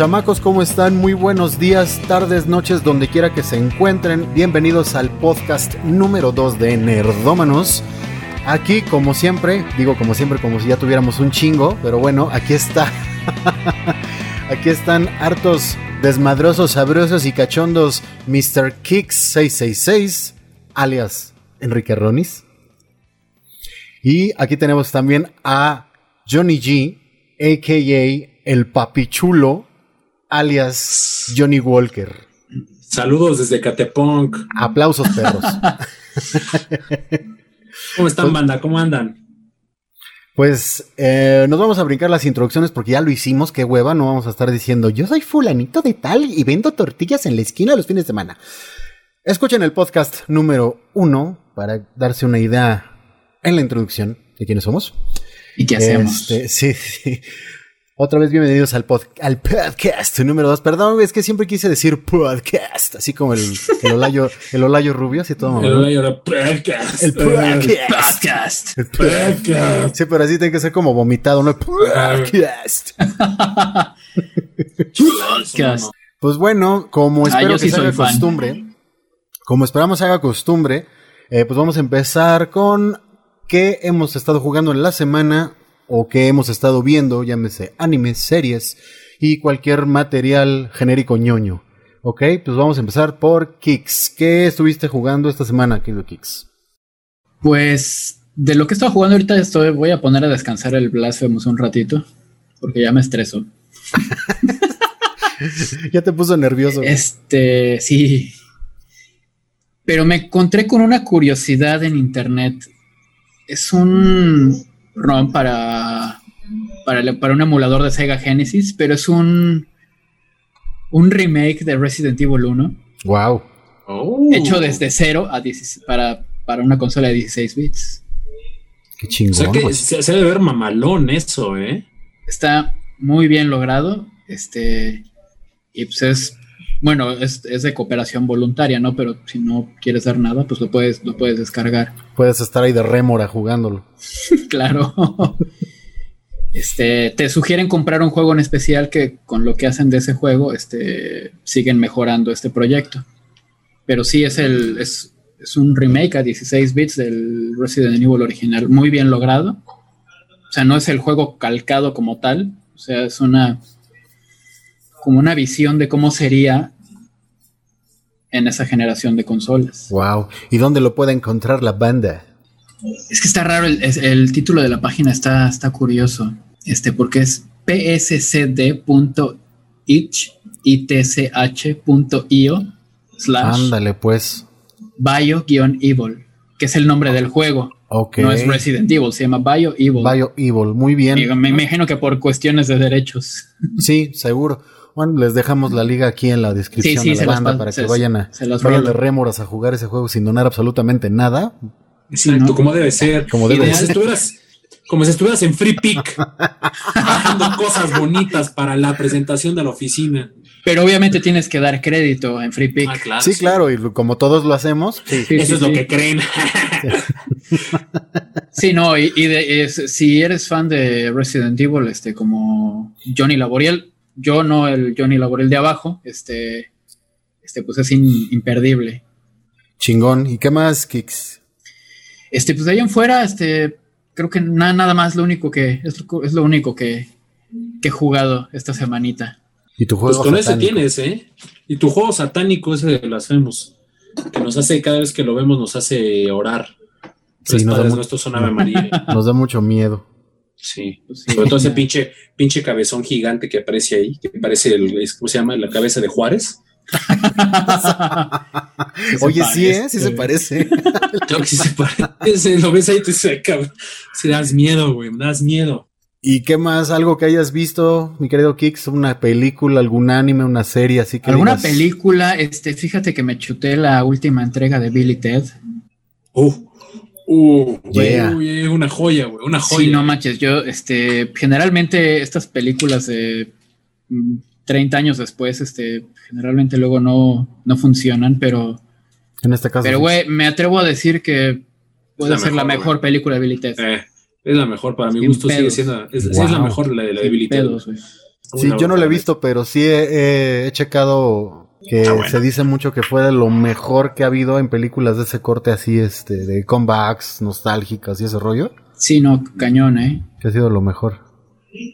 chamacos, ¿cómo están? Muy buenos días, tardes, noches, donde quiera que se encuentren. Bienvenidos al podcast número 2 de Nerdómanos. Aquí, como siempre, digo como siempre, como si ya tuviéramos un chingo, pero bueno, aquí está. aquí están hartos desmadrosos, sabrosos y cachondos Mr. Kicks 666, alias Enrique Ronis. Y aquí tenemos también a Johnny G, a.k.a. el papichulo, alias Johnny Walker. Saludos desde Catepunk. Aplausos, perros. ¿Cómo están, banda? ¿Cómo andan? Pues eh, nos vamos a brincar las introducciones porque ya lo hicimos, qué hueva, no vamos a estar diciendo yo soy fulanito de tal y vendo tortillas en la esquina los fines de semana. Escuchen el podcast número uno para darse una idea en la introducción de quiénes somos. ¿Y qué hacemos? Este, sí, sí. Otra vez bienvenidos al, al podcast número dos. Perdón, es que siempre quise decir podcast, así como el, el Olayo, el Olayo Rubio, así todo. El Olayo podcast. El podcast. El podcast. Sí, pero así tiene que ser como vomitado, ¿no? Podcast. podcast. Pues bueno, como espero que se haga costumbre, como esperamos haga costumbre, eh, pues vamos a empezar con qué hemos estado jugando en la semana o que hemos estado viendo, llámese animes, series y cualquier material genérico ñoño. Ok, pues vamos a empezar por Kicks. ¿Qué estuviste jugando esta semana, querido Kicks? Pues de lo que estaba jugando ahorita estoy, voy a poner a descansar el Blasphemous un ratito, porque ya me estreso. ya te puso nervioso. Este, sí. Pero me encontré con una curiosidad en internet. Es un ROM para, para, para, un emulador de Sega Genesis, pero es un, un remake de Resident Evil 1. Wow. Hecho desde cero a para, para una consola de 16 bits. Qué chingón. O sea que se, se debe ver mamalón eso, ¿eh? Está muy bien logrado. Este. Y pues es. Bueno, es, es, de cooperación voluntaria, ¿no? Pero si no quieres hacer nada, pues lo puedes, lo puedes descargar. Puedes estar ahí de rémora jugándolo. claro. Este, te sugieren comprar un juego en especial que con lo que hacen de ese juego, este, siguen mejorando este proyecto. Pero sí es el, es, es un remake a 16 bits del Resident Evil original, muy bien logrado. O sea, no es el juego calcado como tal, o sea, es una como una visión de cómo sería en esa generación de consolas. Wow. ¿Y dónde lo puede encontrar la banda? Es que está raro, el, el título de la página está, está curioso, este, porque es pscd.itch.io slash Ándale, pues. Bio-Evil, que es el nombre del juego. Okay. No es Resident Evil, se llama Bio Evil. Bio Evil, muy bien. Y me imagino que por cuestiones de derechos. Sí, seguro. Bueno, les dejamos la liga aquí en la descripción sí, sí, de la banda para que vayan a vayan de rémoras a jugar ese juego sin donar absolutamente nada. Exacto, ¿no? como debe ser. Como debe como ser. Si estuvieras, como si estuvieras en Free Pick, haciendo cosas bonitas para la presentación de la oficina. Pero obviamente tienes que dar crédito en Free Pick. Ah, claro, sí, claro, y como todos lo hacemos. Sí, Eso es lo que creen. sí, no, y, y de, es, si eres fan de Resident Evil, este, como Johnny Laboriel, yo no el Johnny Laboriel de abajo, este, este pues es in, imperdible. Chingón. ¿Y qué más, Kicks? Este, pues de ahí en fuera, este, creo que nada, nada más lo único que, es, es lo único que, que he jugado esta semanita. ¿Y tu juego pues con satánico? ese tienes, ¿eh? Y tu juego satánico ese hacemos. Que nos hace, cada vez que lo vemos, nos hace orar. Sí, nos da padres mu- nuestros son Ave María. Nos da mucho miedo. Sí. Sí. Sobre todo ese pinche, pinche cabezón gigante que aparece ahí, que parece el, ¿cómo se llama? La cabeza de Juárez. Oye, sí. ¿eh? Sí se parece. Claro que sí se parece. Lo ves ahí y te dices, "Ay, cabrón. Sí, das miedo, güey, me das miedo. ¿Y qué más? ¿Algo que hayas visto, mi querido Kicks? ¿Una película, algún anime, una serie así que ¿Alguna digas, película? Este, fíjate que me chuté la última entrega de Billy Ted. Uh, uh, güey, Yeah. uy, una joya, güey, una joya. Sí, no manches, yo, este, generalmente estas películas de mm, 30 años después, este, generalmente luego no, no funcionan, pero, En este caso. pero sí. güey, me atrevo a decir que puede la ser la mejor, película de Billy Ted. Eh, es la mejor, para mi gusto sigue pedos. siendo, es, Wow. es la mejor la de la de Billy. Sí, yo no lo he visto, pero sí he, he checado que Ah, bueno. se dice mucho que fue de lo mejor que ha habido en películas de ese corte así, este, de comebacks nostálgicas y ese rollo, Sí, no, cañón, ¿eh? que ha sido lo mejor.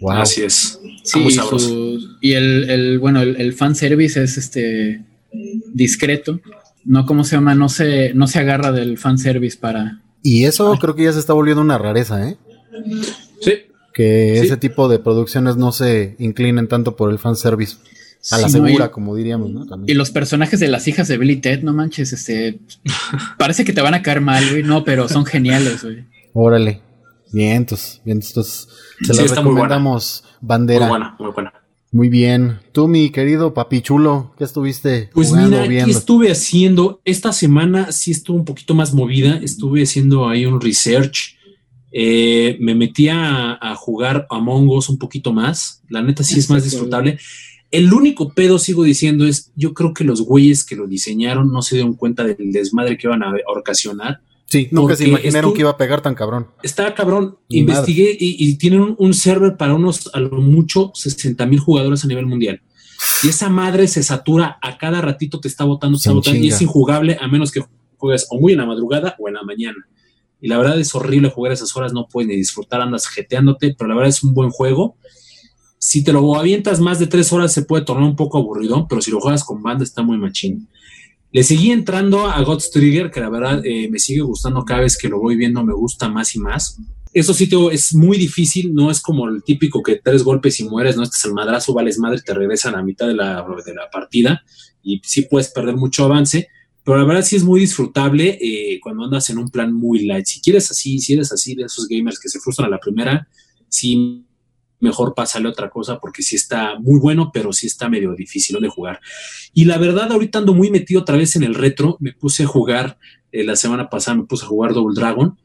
Wow. Así es. Sí, y, sus- y el, el, bueno, el, el fanservice es este discreto. No, ¿cómo se llama? No se, no se agarra del fanservice para. Y eso creo que ya se está volviendo una rareza, ¿eh? Sí. Que Sí. ese tipo de producciones no se inclinen tanto por el fanservice. A la Sí, y- segura, como diríamos, ¿no? Y También. los personajes de las hijas de Billy Ted, no manches, este. parece que te van a caer mal, güey. No, pero son geniales, güey. Órale. Vientos, vientos. Se Sí, los está muy buena. recomendamos, Muy bandera. buena, muy buena. Muy bien. Tú, mi querido papi chulo, ¿qué estuviste Pues jugando, mira, ¿qué viendo? estuve haciendo? Esta semana sí estuvo un poquito más movida. Estuve haciendo ahí un research. Eh, me metí a, a jugar Among Us un poquito más. La neta sí es más disfrutable. El único pedo, sigo diciendo, es yo creo que los güeyes que lo diseñaron no se dieron cuenta del desmadre que iban a ocasionar. Sí, nunca se imaginaron que iba a pegar tan cabrón. Está cabrón. Investigué y, y tienen un, un server para unos, a lo mucho, 60 mil jugadores a nivel mundial. Y esa madre se satura a cada ratito, te está botando, te está botando y es injugable a menos que juegues o muy en la madrugada o en la mañana. Y la verdad es horrible jugar a esas horas, no puedes ni disfrutar, andas jeteándote, pero la verdad es un buen juego. Si te lo avientas más de tres horas se puede tornar un poco aburrido, pero si lo juegas con banda está muy machín. Le seguí entrando a God's Trigger, que la verdad eh, me sigue gustando cada vez que lo voy viendo, me gusta más y más. Eso sí, te es muy difícil, no es como el típico que tres golpes y mueres, no este es el madrazo, vales madre, te regresan a mitad de la, de la partida y sí puedes perder mucho avance, pero la verdad sí es muy disfrutable eh, cuando andas en un plan muy light. Si quieres así, si eres así de esos gamers que se frustran a la primera, sí mejor pásale otra cosa porque sí está muy bueno, pero sí está medio difícil de jugar. Y la verdad, ahorita ando muy metido otra vez en el retro. Me puse a jugar, eh, la semana pasada me puse a jugar Double Dragon.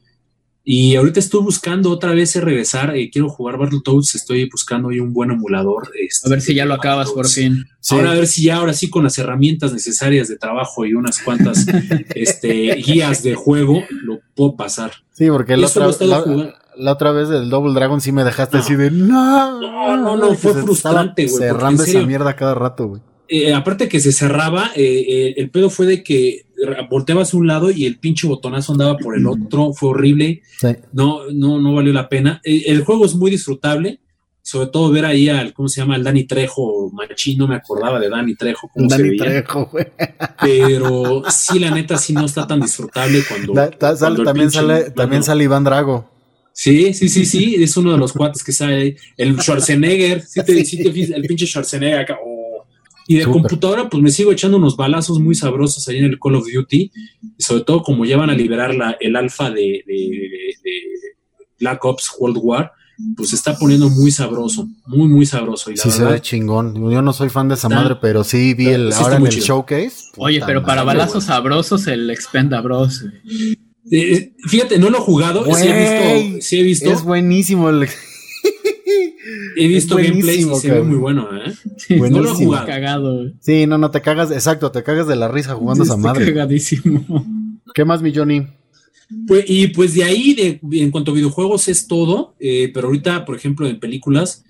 Y ahorita estoy buscando otra vez regresar. eh, quiero jugar Battletoads. Estoy buscando ahí un buen emulador. este, A ver si ya lo acabas por fin. Sí. Ahora a ver si ya, ahora sí, con las herramientas necesarias de trabajo y unas cuantas este, guías de juego, lo puedo pasar. Sí, porque otra, estado la. La otra vez del Double Dragon sí me dejaste No. así de no. No, no, fue se frustrante, güey, Cerrando esa mierda cada rato, güey. eh, aparte que se cerraba, eh, eh, el pedo fue de que volteabas un lado y el pinche botonazo andaba por el otro, fue horrible, Sí. no, no, no valió la pena. El juego es muy disfrutable, sobre todo ver ahí al, ¿cómo se llama? Al Dani Trejo, machín, no me acordaba de Dani Trejo, cómo se Dani veía, Trejo, güey. pero sí, la neta, sí no está tan disfrutable cuando... Da- ta- sale- cuando el también pinche sale, también sale Iván Drago. Sí, sí, sí, sí, es uno de los cuates que sale ahí. El Schwarzenegger, sí te, sí te el pinche Schwarzenegger acá. oh. Y de Súper. computadora, pues me sigo echando unos balazos muy sabrosos ahí en el Call of Duty. Y sobre todo, como ya van a liberar la, el alfa de, de- de- de Black Ops World War, pues se está poniendo muy sabroso, muy, muy sabroso. Y la Sí se ve chingón. Yo no soy fan de esa Está- madre, pero sí vi está- el sí ahora en el chido. showcase. Oye, pero para balazos sabrosos, el Expenda Bros. güey. Eh, fíjate, no lo he jugado, sí he visto, sí he visto, Es buenísimo el he visto es gameplays y se ve muy bueno, ¿eh? Sí, Buenísimo. no lo he jugado. Cagado. Sí, no, no te cagas, exacto, te cagas de la risa jugando esa Está madre. cagadísimo. ¿Qué más, mi Johnny? Pues, y pues de ahí, de, en cuanto a videojuegos, es todo. eh, pero ahorita, por ejemplo, en películas,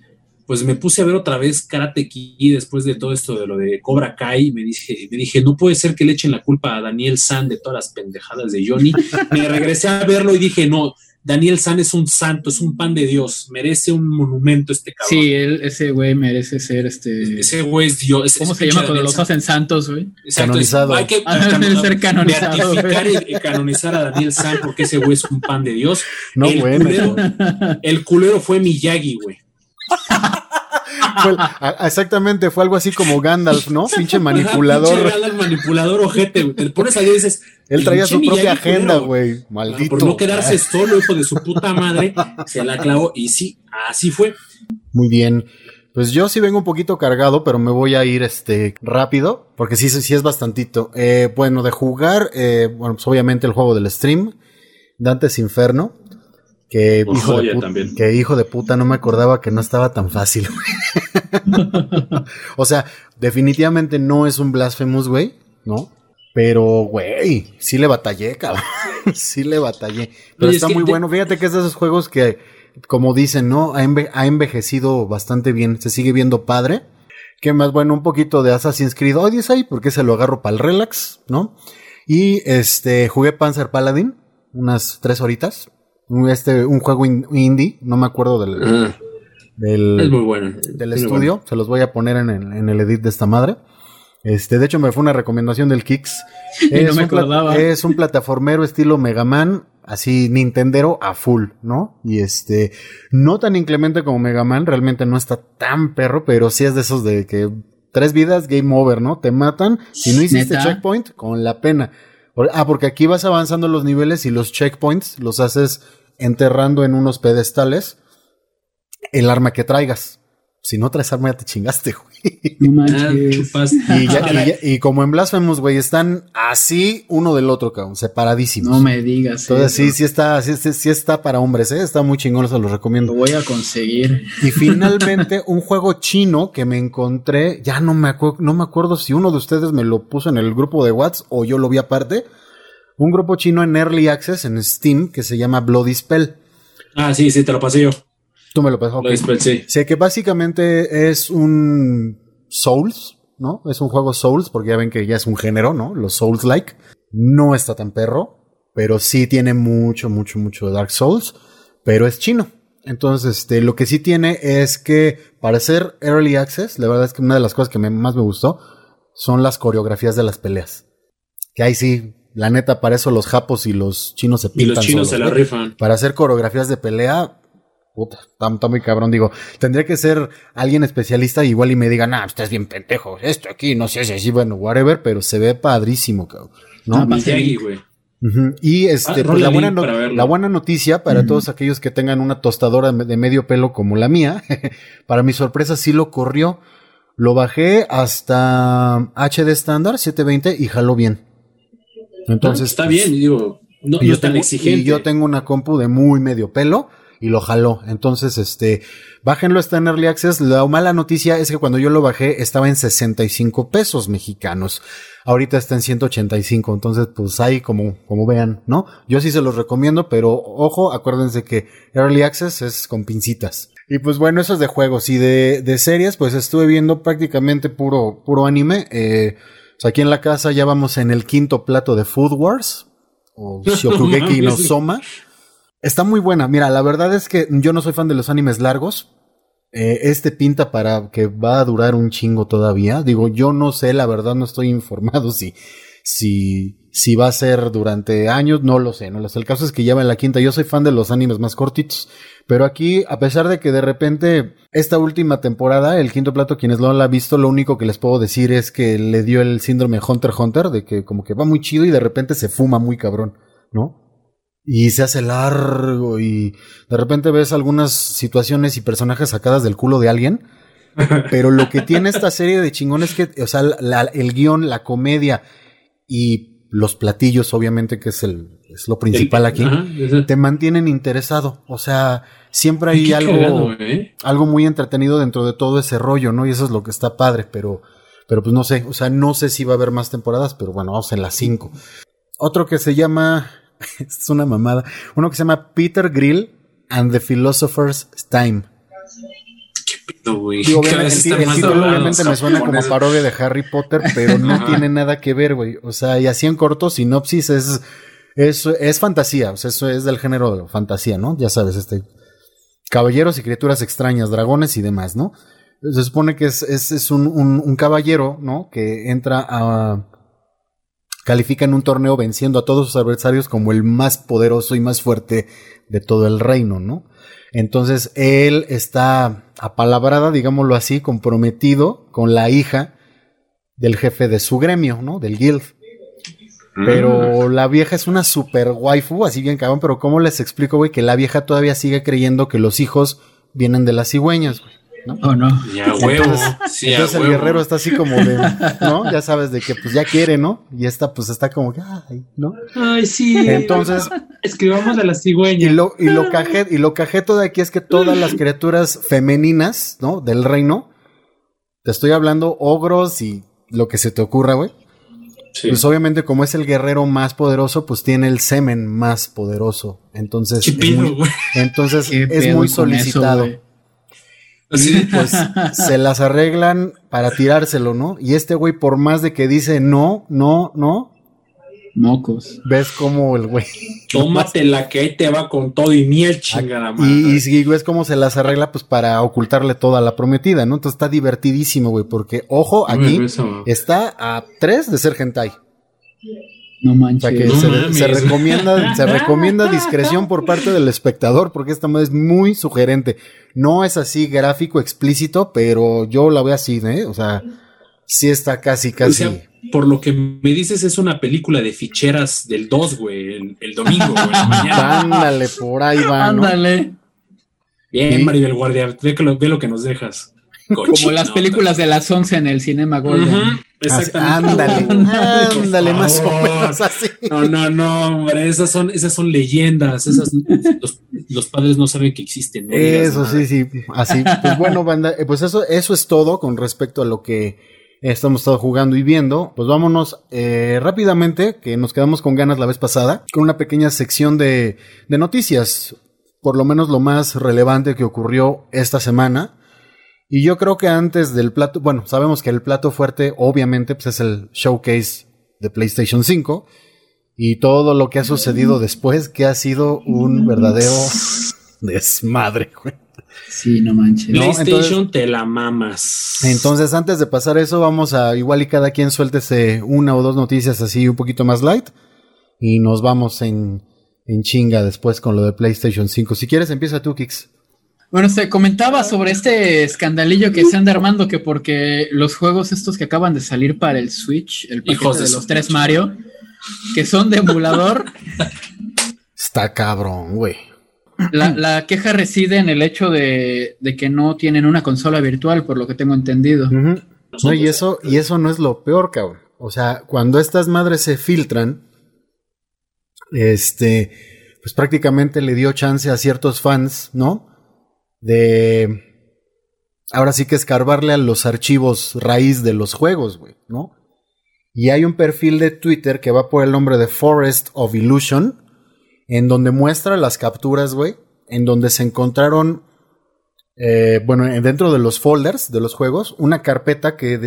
pues me puse a ver otra vez Karate Kid después de todo esto de lo de Cobra Kai. Me dije, me dije, no puede ser que le echen la culpa a Daniel San de todas las pendejadas de Johnny. me regresé a verlo y dije, no, Daniel San es un santo, es un pan de Dios, merece un monumento este cabrón. Sí, él, ese güey merece ser este. Ese güey es Dios. es- ¿Cómo es se llama cuando los hacen santos, güey? Exacto, Canonizado. es- hay que Ah, ser canonizado, beatificar güey. y, y canonizar a Daniel San porque ese güey es un pan de Dios. No, el, bueno. culero, el culero fue Miyagi, güey. Fue- a- exactamente, fue algo así como Gandalf, ¿no? Pinche Pinche manipulador. Gandalf, manipulador ojete, güey. Te pones ahí y dices. Él traía su "Pinche propia agenda, culero". güey. Maldito. Por no quedarse solo, hijo de su puta madre, se la clavó. Y sí, así fue. Muy bien. Pues yo sí vengo un poquito cargado, pero me voy a ir este rápido, porque sí, sí es bastantito. Eh, bueno, de jugar, eh, bueno, pues obviamente el juego del stream, Dantes Inferno, que Por hijo, de joya puta, también. que hijo de puta, no me acordaba que no estaba tan fácil. o sea, definitivamente no es un Blasphemous, güey, ¿no? Pero, güey, sí le batallé, cabrón. sí le batallé. Pero Oye, está que muy bueno. Fíjate que es de esos juegos que como dicen, ¿no? Ha, enve- ha envejecido bastante bien, se sigue viendo padre. ¿Qué más? Bueno, un poquito de Assassin's Creed Odyssey, porque se lo agarro para el relax, ¿no? Y este, jugué Panzer Paladin, unas tres horitas. Un- Este, un juego in- indie, no me acuerdo del. Del, Es muy bueno. del estudio. bueno. Se los voy a poner en el, en el edit de esta madre. Este, de hecho, me fue una recomendación del no me un es un plataformero estilo Mega Man, así Nintendero a full, ¿no? Y este, no tan inclemente como Mega Man, realmente no está tan perro, pero sí es de esos de que tres vidas, game over, ¿no? Te matan. Si no hiciste ¿Neta? checkpoint, con la pena. Ah, porque aquí vas avanzando los niveles y los checkpoints los haces enterrando en unos pedestales el arma que traigas. Si no traes arma ya te chingaste, güey. No Ah, manches. Y, ya- y ya- y como en Blasphemous, güey, están así uno del otro, cabrón, separadísimos. No me digas. Entonces eso. sí, sí está, sí, sí- sí está para hombres, ¿eh? Está muy chingón, se los Lo recomiendo. voy a conseguir. Y finalmente, un juego chino que me encontré, ya no me acuerdo, no me acuerdo si uno de ustedes me lo puso en el grupo de WhatsApp o yo lo vi aparte. Un grupo chino en Early Access en Steam que se llama Bloody Spell. Ah, sí, sí, te lo pasé yo. Tú me lo pasó. Lo dispensé. Sé que básicamente es un Souls, ¿no? Es un juego Souls, porque ya ven que ya es un género, ¿no? Los Souls-like. No está tan perro, pero sí tiene mucho, mucho, mucho Dark Souls, pero es chino. Entonces, este, lo que sí tiene es que para ser Early Access, la verdad es que una de las cosas que me- más me gustó son las coreografías de las peleas. Que ahí sí, la neta, para eso los japos y los chinos se Y pintan los chinos solos, se la rifan. para hacer coreografías de pelea, puta, está, está muy cabrón. Digo, tendría que ser alguien especialista igual y me diga, nah, estás bien pendejo, esto aquí, no sé si así, bueno, whatever, pero se ve padrísimo, cabrón. ¿no? Ah, güey. Y Ah, este, pues, rola la, buena no- la buena noticia para todos aquellos que tengan una tostadora de medio pelo como la mía, para mi sorpresa sí lo corrió. Lo bajé hasta HD estándar 720 y jaló bien. Entonces está pues, bien, digo, no, y no yo tan tengo, exigente. y yo tengo una compu de muy medio pelo y lo jaló. Entonces, este, bájenlo, está en Early Access. La mala noticia es que cuando yo lo bajé estaba en 65 pesos mexicanos. Ahorita está en 185. Entonces, pues ahí como, como vean, ¿no? Yo sí se los recomiendo, pero ojo, acuérdense que Early Access es con pincitas. Y pues bueno, eso es de juegos y de, de series, pues estuve viendo prácticamente puro, puro anime. Eh, pues aquí en la casa ya vamos en el quinto plato de Food Wars o Shokugeki no Soma. Está muy buena. Mira, la verdad es que yo no soy fan de los animes largos. Eh, este pinta para que va a durar un chingo todavía. Digo, yo no sé, la verdad no estoy informado si, si, si va a ser durante años, no lo sé, no lo sé. El caso es que ya va en la quinta. Yo soy fan de los animes más cortitos. Pero aquí, a pesar de que de repente esta última temporada, el quinto plato, quienes lo han visto, lo único que les puedo decir es que le dio el síndrome Hunter Hunter, de que como que va muy chido y de repente se fuma muy cabrón, ¿no? Y se hace largo y de repente ves algunas situaciones y personajes sacadas del culo de alguien. Pero lo que tiene esta serie de chingones es que, o sea, la- el guion, la comedia y los platillos, obviamente, que es el, es lo principal aquí, Ajá, te mantienen interesado. O sea, siempre hay algo, cagado, ¿eh? algo muy entretenido dentro de todo ese rollo, ¿no? Y eso es lo que está padre, pero, pero pues no sé, o sea, no sé si va a haber más temporadas, pero bueno, vamos en las cinco. Otro que se llama, es una mamada, uno que se llama Peter Grill and the Philosopher's Time. No, güey. Sí, Cada obviamente, el, título obviamente me suena como parodia de Harry Potter, pero no tiene nada que ver, güey. O sea, y así en corto, sinopsis es, es, es fantasía, o sea, eso es del género de fantasía, ¿no? Ya sabes, este, caballeros y criaturas extrañas, dragones y demás, ¿no? Se supone que es, es, es un, un, un caballero, ¿no? Que entra a, califica en un torneo venciendo a todos sus adversarios como el más poderoso y más fuerte de todo el reino, ¿no? Entonces él está apalabrada, digámoslo así, comprometido con la hija del jefe de su gremio, ¿no? Del guild. Mm. Pero la vieja es una super waifu, así bien cabrón, pero ¿cómo les explico, güey? Que la vieja todavía sigue creyendo que los hijos vienen de las cigüeñas, güey. ¿No? Oh, no. Ya, huevo. Entonces, sí, a Entonces el huevo. guerrero está así como de, ¿no? Ya sabes de que pues ya quiere, ¿no? Y esta pues está como que, ay, ¿no? Ay, sí. Entonces, Escribamos a la y cigüeña. lo, y lo caje, y lo cajeto de aquí es que todas las criaturas femeninas, ¿no? Del reino, te estoy hablando ogros y lo que se te ocurra, güey. Pues obviamente como es el guerrero más poderoso, pues tiene el semen más poderoso. Entonces, ¿Qué es muy, entonces ¿Qué es muy solicitado. eso? Y pues se las arreglan para tirárselo, ¿no? Y este güey, por más de que dice no, no, no, Mocos. ves como el güey. Tómate la que ahí te va con todo y miel, chingada madre. Y, y, ves cómo se las arregla, pues para ocultarle toda la prometida, ¿no? Entonces está divertidísimo, güey, porque, ojo, aquí está a tres de ser hentai. No O manches. sea que No se, mames. se recomienda, se recomienda discreción por parte del espectador, porque esta madre es muy sugerente. No es así gráfico, explícito, pero yo la veo así, ¿eh? O sea, sí está casi, O casi. sea, por lo que me dices, es una película de ficheras del 2, güey, el, el domingo, güey, en la mañana. Ándale, por ahí va, ¿no? Ándale. Bien, Sí. Maribel Guardia, ve, que lo, ve lo que nos dejas. Como las películas de las 11 en el Cinema Golden. Así- exactamente. ándale, ándale, más o menos así. No, no, no, hombre, esas son, esas son leyendas, esas, los, los padres no saben que existen. no Eso sí, sí, así. Pues bueno, banda, eh, pues eso, eso es todo con respecto a lo que estamos estado jugando y viendo. Pues vámonos eh, rápidamente, que nos quedamos con ganas la vez pasada, con una pequeña sección de, de noticias, por lo menos lo más relevante que ocurrió esta semana. Y yo creo que antes del plato, bueno, sabemos que el plato fuerte obviamente pues es el showcase de PlayStation 5 y todo lo que ha sucedido después, que ha sido un verdadero desmadre, güey. Sí, no manches. No, PlayStation te la mamas. Entonces, antes de pasar eso, vamos a igual y cada quien suéltese una o dos noticias así un poquito más light y nos vamos en, en chinga después con lo de PlayStation 5. Si quieres, empieza tú, Kix. Bueno, se comentaba sobre este escandalillo que se anda armando que porque los juegos estos que acaban de salir para el Switch, el paquete Hijos de los tres Mario, que son de emulador, Está cabrón, güey. la, la queja reside en el hecho de, de que no tienen una consola virtual, por lo que tengo entendido. No, y eso, y eso no es lo peor, cabrón. O sea, cuando estas madres se filtran, este, pues prácticamente le dio chance a ciertos fans, ¿no? De ahora sí que escarbarle a los archivos raíz de los juegos, güey, ¿no? Y hay un perfil de Twitter que va por el nombre de Forest of Illusion, en donde muestra las capturas, güey, en donde se encontraron eh, bueno, dentro de los folders de los juegos, una carpeta que,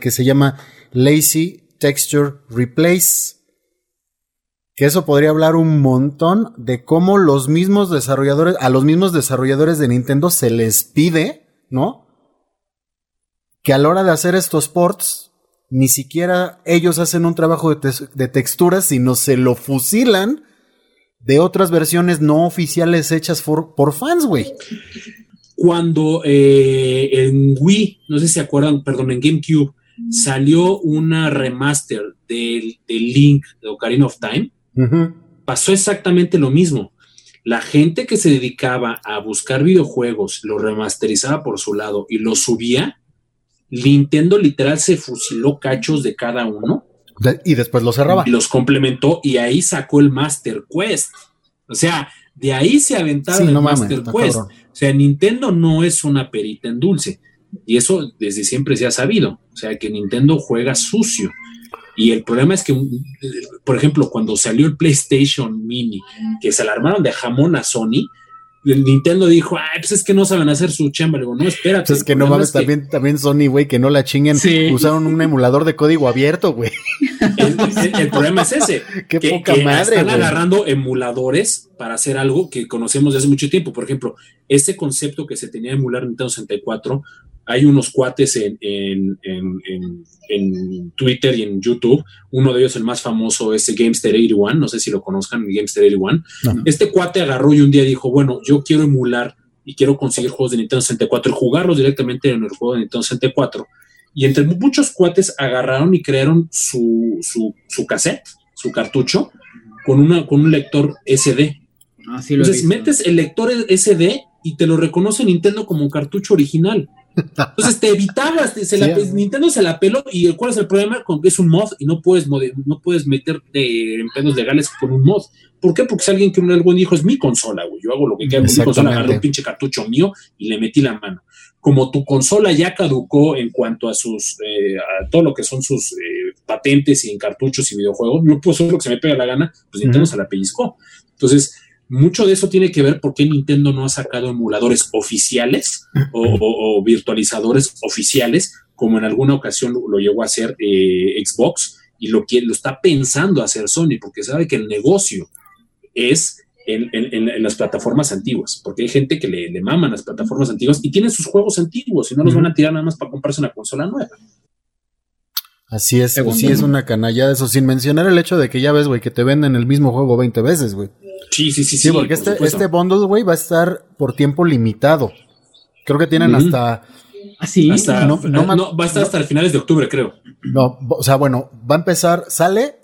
que se llama Lazy Texture Replace. Que eso podría hablar un montón de cómo los mismos desarrolladores, a los mismos desarrolladores de Nintendo se les pide, ¿no? Que a la hora de hacer estos ports, ni siquiera ellos hacen un trabajo de, de texturas, sino se lo fusilan de otras versiones no oficiales hechas por, por fans, güey. cuando eh, en Wii, no sé si se acuerdan, perdón, en GameCube, salió una remaster del, del Link de Ocarina of Time, Pasó exactamente lo mismo. La gente que se dedicaba a buscar videojuegos lo remasterizaba por su lado y lo subía. Nintendo literal se fusiló cachos de cada uno De- y después lo cerraba. y los complementó y ahí sacó el Master Quest. O sea, de ahí se aventaron Sí, el no Master Quest. O sea, Nintendo no es una perita en dulce. Y eso desde siempre se ha sabido. O sea, que Nintendo juega sucio. Y el problema es que, por ejemplo, cuando salió el PlayStation Mini, que se la armaron de jamón a Sony, el Nintendo dijo, ay, pues es que no saben hacer su chamba. Le digo, no, espérate. Pues es que no mames, que también, también Sony, güey, que no la chinguen. Sí. Usaron un emulador de código abierto, güey. El, el- el problema es ese. Qué que, poca que madre, están agarrando emuladores para hacer algo que conocemos desde hace mucho tiempo. Por ejemplo, ese concepto que se tenía de emular Nintendo 64, hay unos cuates en, en, en, en- en Twitter y en YouTube. Uno de ellos, el más famoso, es Gamester 81. No sé si lo conozcan, Gamester 81. No. Este cuate agarró y un día dijo: Bueno, yo quiero emular y quiero conseguir juegos de Nintendo 64 y jugarlos directamente en el juego de Nintendo 64. Y entre muchos cuates agarraron y crearon su, su, su cassette, su cartucho, con, una, con un lector SD. Así lo he Entonces metes el lector SD y te lo reconoce Nintendo como cartucho original. Entonces te evitabas, te- se la- Sí. Nintendo se la peló y ¿cuál es el problema? Con que es un mod y no puedes, no puedes meterte en pedos legales con un mod. ¿Por qué? Porque si alguien que un buen dijo es mi consola, güey. Yo hago lo que quiera con mi consola, agarré un pinche cartucho mío y le metí la mano. Como tu consola ya caducó en cuanto a sus, eh, a todo lo que son sus eh, patentes y en cartuchos y videojuegos, no puedo hacer lo que se me pega la gana, pues Nintendo se la pellizcó. Entonces, mucho de eso tiene que ver por qué Nintendo no ha sacado emuladores oficiales o, virtualizadores oficiales, como en alguna ocasión lo, llegó a hacer eh, Xbox, y lo, que, lo está pensando hacer Sony, porque sabe que el negocio es en, las plataformas antiguas, porque hay gente que le, maman las plataformas antiguas y tienen sus juegos antiguos y no los van a tirar nada más para comprarse una consola nueva. Así es, sí es una canalla de eso, sin mencionar el hecho de que ya ves, güey, que te venden el mismo juego 20 veces, güey. Sí, sí, sí, sí. porque este, este bundle, güey, va a estar por tiempo limitado. Creo que tienen hasta... Así, ¿Ah, no, va a estar hasta finales de octubre, creo. No, o sea, bueno, va a empezar, sale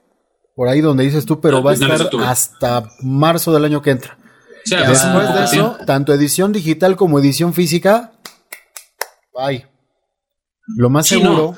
por ahí donde dices tú, pero va a estar hasta marzo del año que entra. Después de eso, tanto edición digital como edición física, bye. Lo más seguro,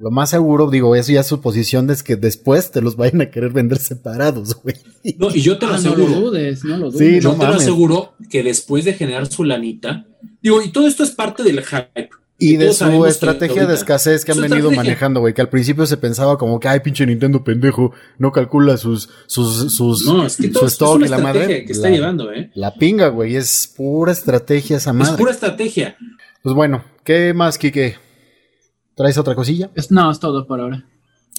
lo más seguro, digo, eso ya es suposición es que después te los vayan a querer vender separados, güey. No, y yo te lo aseguro. Ah, no lo dudes, no lo dudes. Sí, yo te lo aseguro que después de generar su lanita, digo, y todo esto es parte del hype. Y de su estrategia de escasez que han venido manejando, güey, que al principio se pensaba como que, ay, pinche Nintendo pendejo, no calcula sus, sus, sus, no, es que su stock y la madre. Que está llevando, ¿eh? La pinga, güey, es pura estrategia esa madre. Es pura estrategia. Pues bueno, ¿qué más, Kike? ¿Traes otra cosilla? no, es todo por ahora.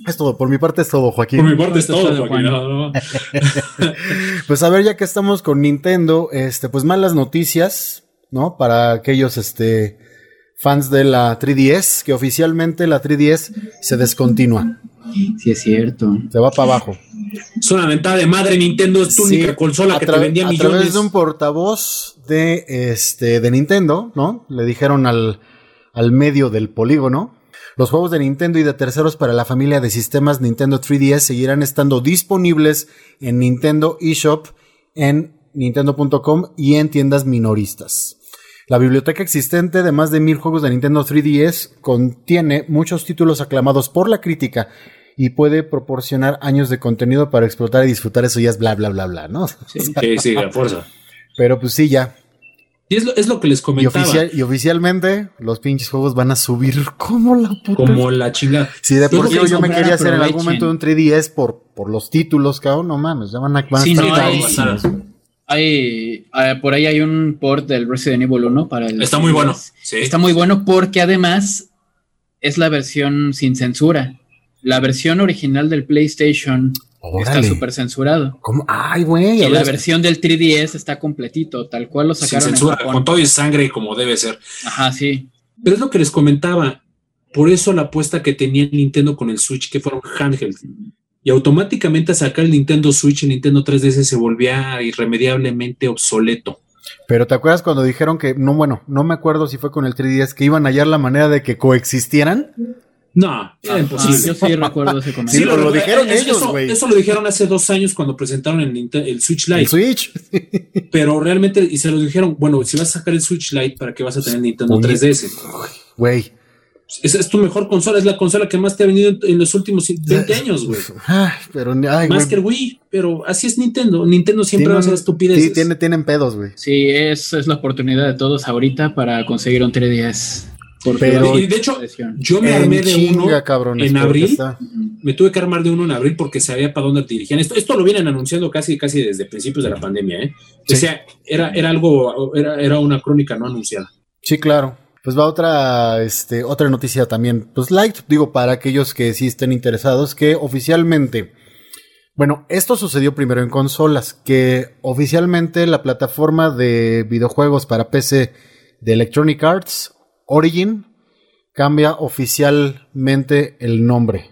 Es todo, por mi parte es todo, Joaquín. Por mi parte es todo, Joaquín. pues a ver, ya que estamos con Nintendo, este, pues malas noticias, ¿no? Para aquellos, este, fans de la 3DS, que oficialmente la 3DS se descontinúa. Sí, es cierto. Se va para abajo. Es una ventaja de madre Nintendo, es tu única consola que te vendía millones. A través de un portavoz de, este, de Nintendo, ¿no? Le dijeron al, al medio del polígono. Los juegos de Nintendo y de terceros para la familia de sistemas Nintendo 3DS seguirán estando disponibles en Nintendo eShop, en nintendo.com y en tiendas minoristas. La biblioteca existente de más de mil juegos de Nintendo 3DS contiene muchos títulos aclamados por la crítica y puede proporcionar años de contenido para explotar y disfrutar. Eso ya es bla, bla, bla, bla, ¿no? Sí, sí, a fuerza. Pero pues sí, ya. Y es lo, es lo que les comentaba. Y, oficialmente los pinches juegos van a subir como la puta. Como la chingada. Si de por sí yo me quería hacer en algún momento un 3DS por, por los títulos, cabrón, no mames, ya van a, van estar hay, ah, por ahí hay un port del Resident Evil 1 para el. Está muy bueno. Está muy bueno porque además es la versión sin censura. La versión original del PlayStation está súper censurado. ¿Cómo? Ay, güey. Y la versión del 3DS está completito, tal cual lo sacaron. Sin censura, con todo y sangre como debe ser. Ajá, sí. Pero es lo que les comentaba. Por eso la apuesta que tenía Nintendo con el Switch, que fueron handheld y automáticamente sacar el Nintendo Switch y el Nintendo 3DS se volvía irremediablemente obsoleto. Pero ¿te acuerdas cuando dijeron que, no, bueno, no me acuerdo si fue con el 3DS, que iban a hallar la manera de que coexistieran? No, era ah, imposible. yo sí recuerdo ese comentario. Sí, lo, lo dijeron ellos, güey. Eso, lo dijeron hace dos años cuando presentaron el, el Switch Lite. El Switch. Pero realmente, y se lo dijeron, bueno, si vas a sacar el Switch Lite, ¿para qué vas a tener el Nintendo 3DS? Güey, es, tu mejor consola, es la consola que más te ha venido en los últimos 20 años, güey. pero, más que el Wii, pero así es Nintendo. Nintendo siempre va a ser estupidez. Sí, tiene, tienen pedos, güey. Sí, es, es la oportunidad de todos ahorita para conseguir un 3DS. Pero, y de hecho, yo me armé de uno en abril. Me tuve que armar de uno en abril porque sabía para dónde dirigían. Esto, esto lo vienen anunciando casi, casi desde principios de la pandemia, ¿eh? O sea, era, era algo, era, era una crónica no anunciada. Sí, claro. Pues va otra, este, otra noticia también, pues light, digo, para aquellos que sí estén interesados, que oficialmente, bueno, esto sucedió primero en consolas, que oficialmente la plataforma de videojuegos para PC de Electronic Arts, Origin, cambia oficialmente el nombre.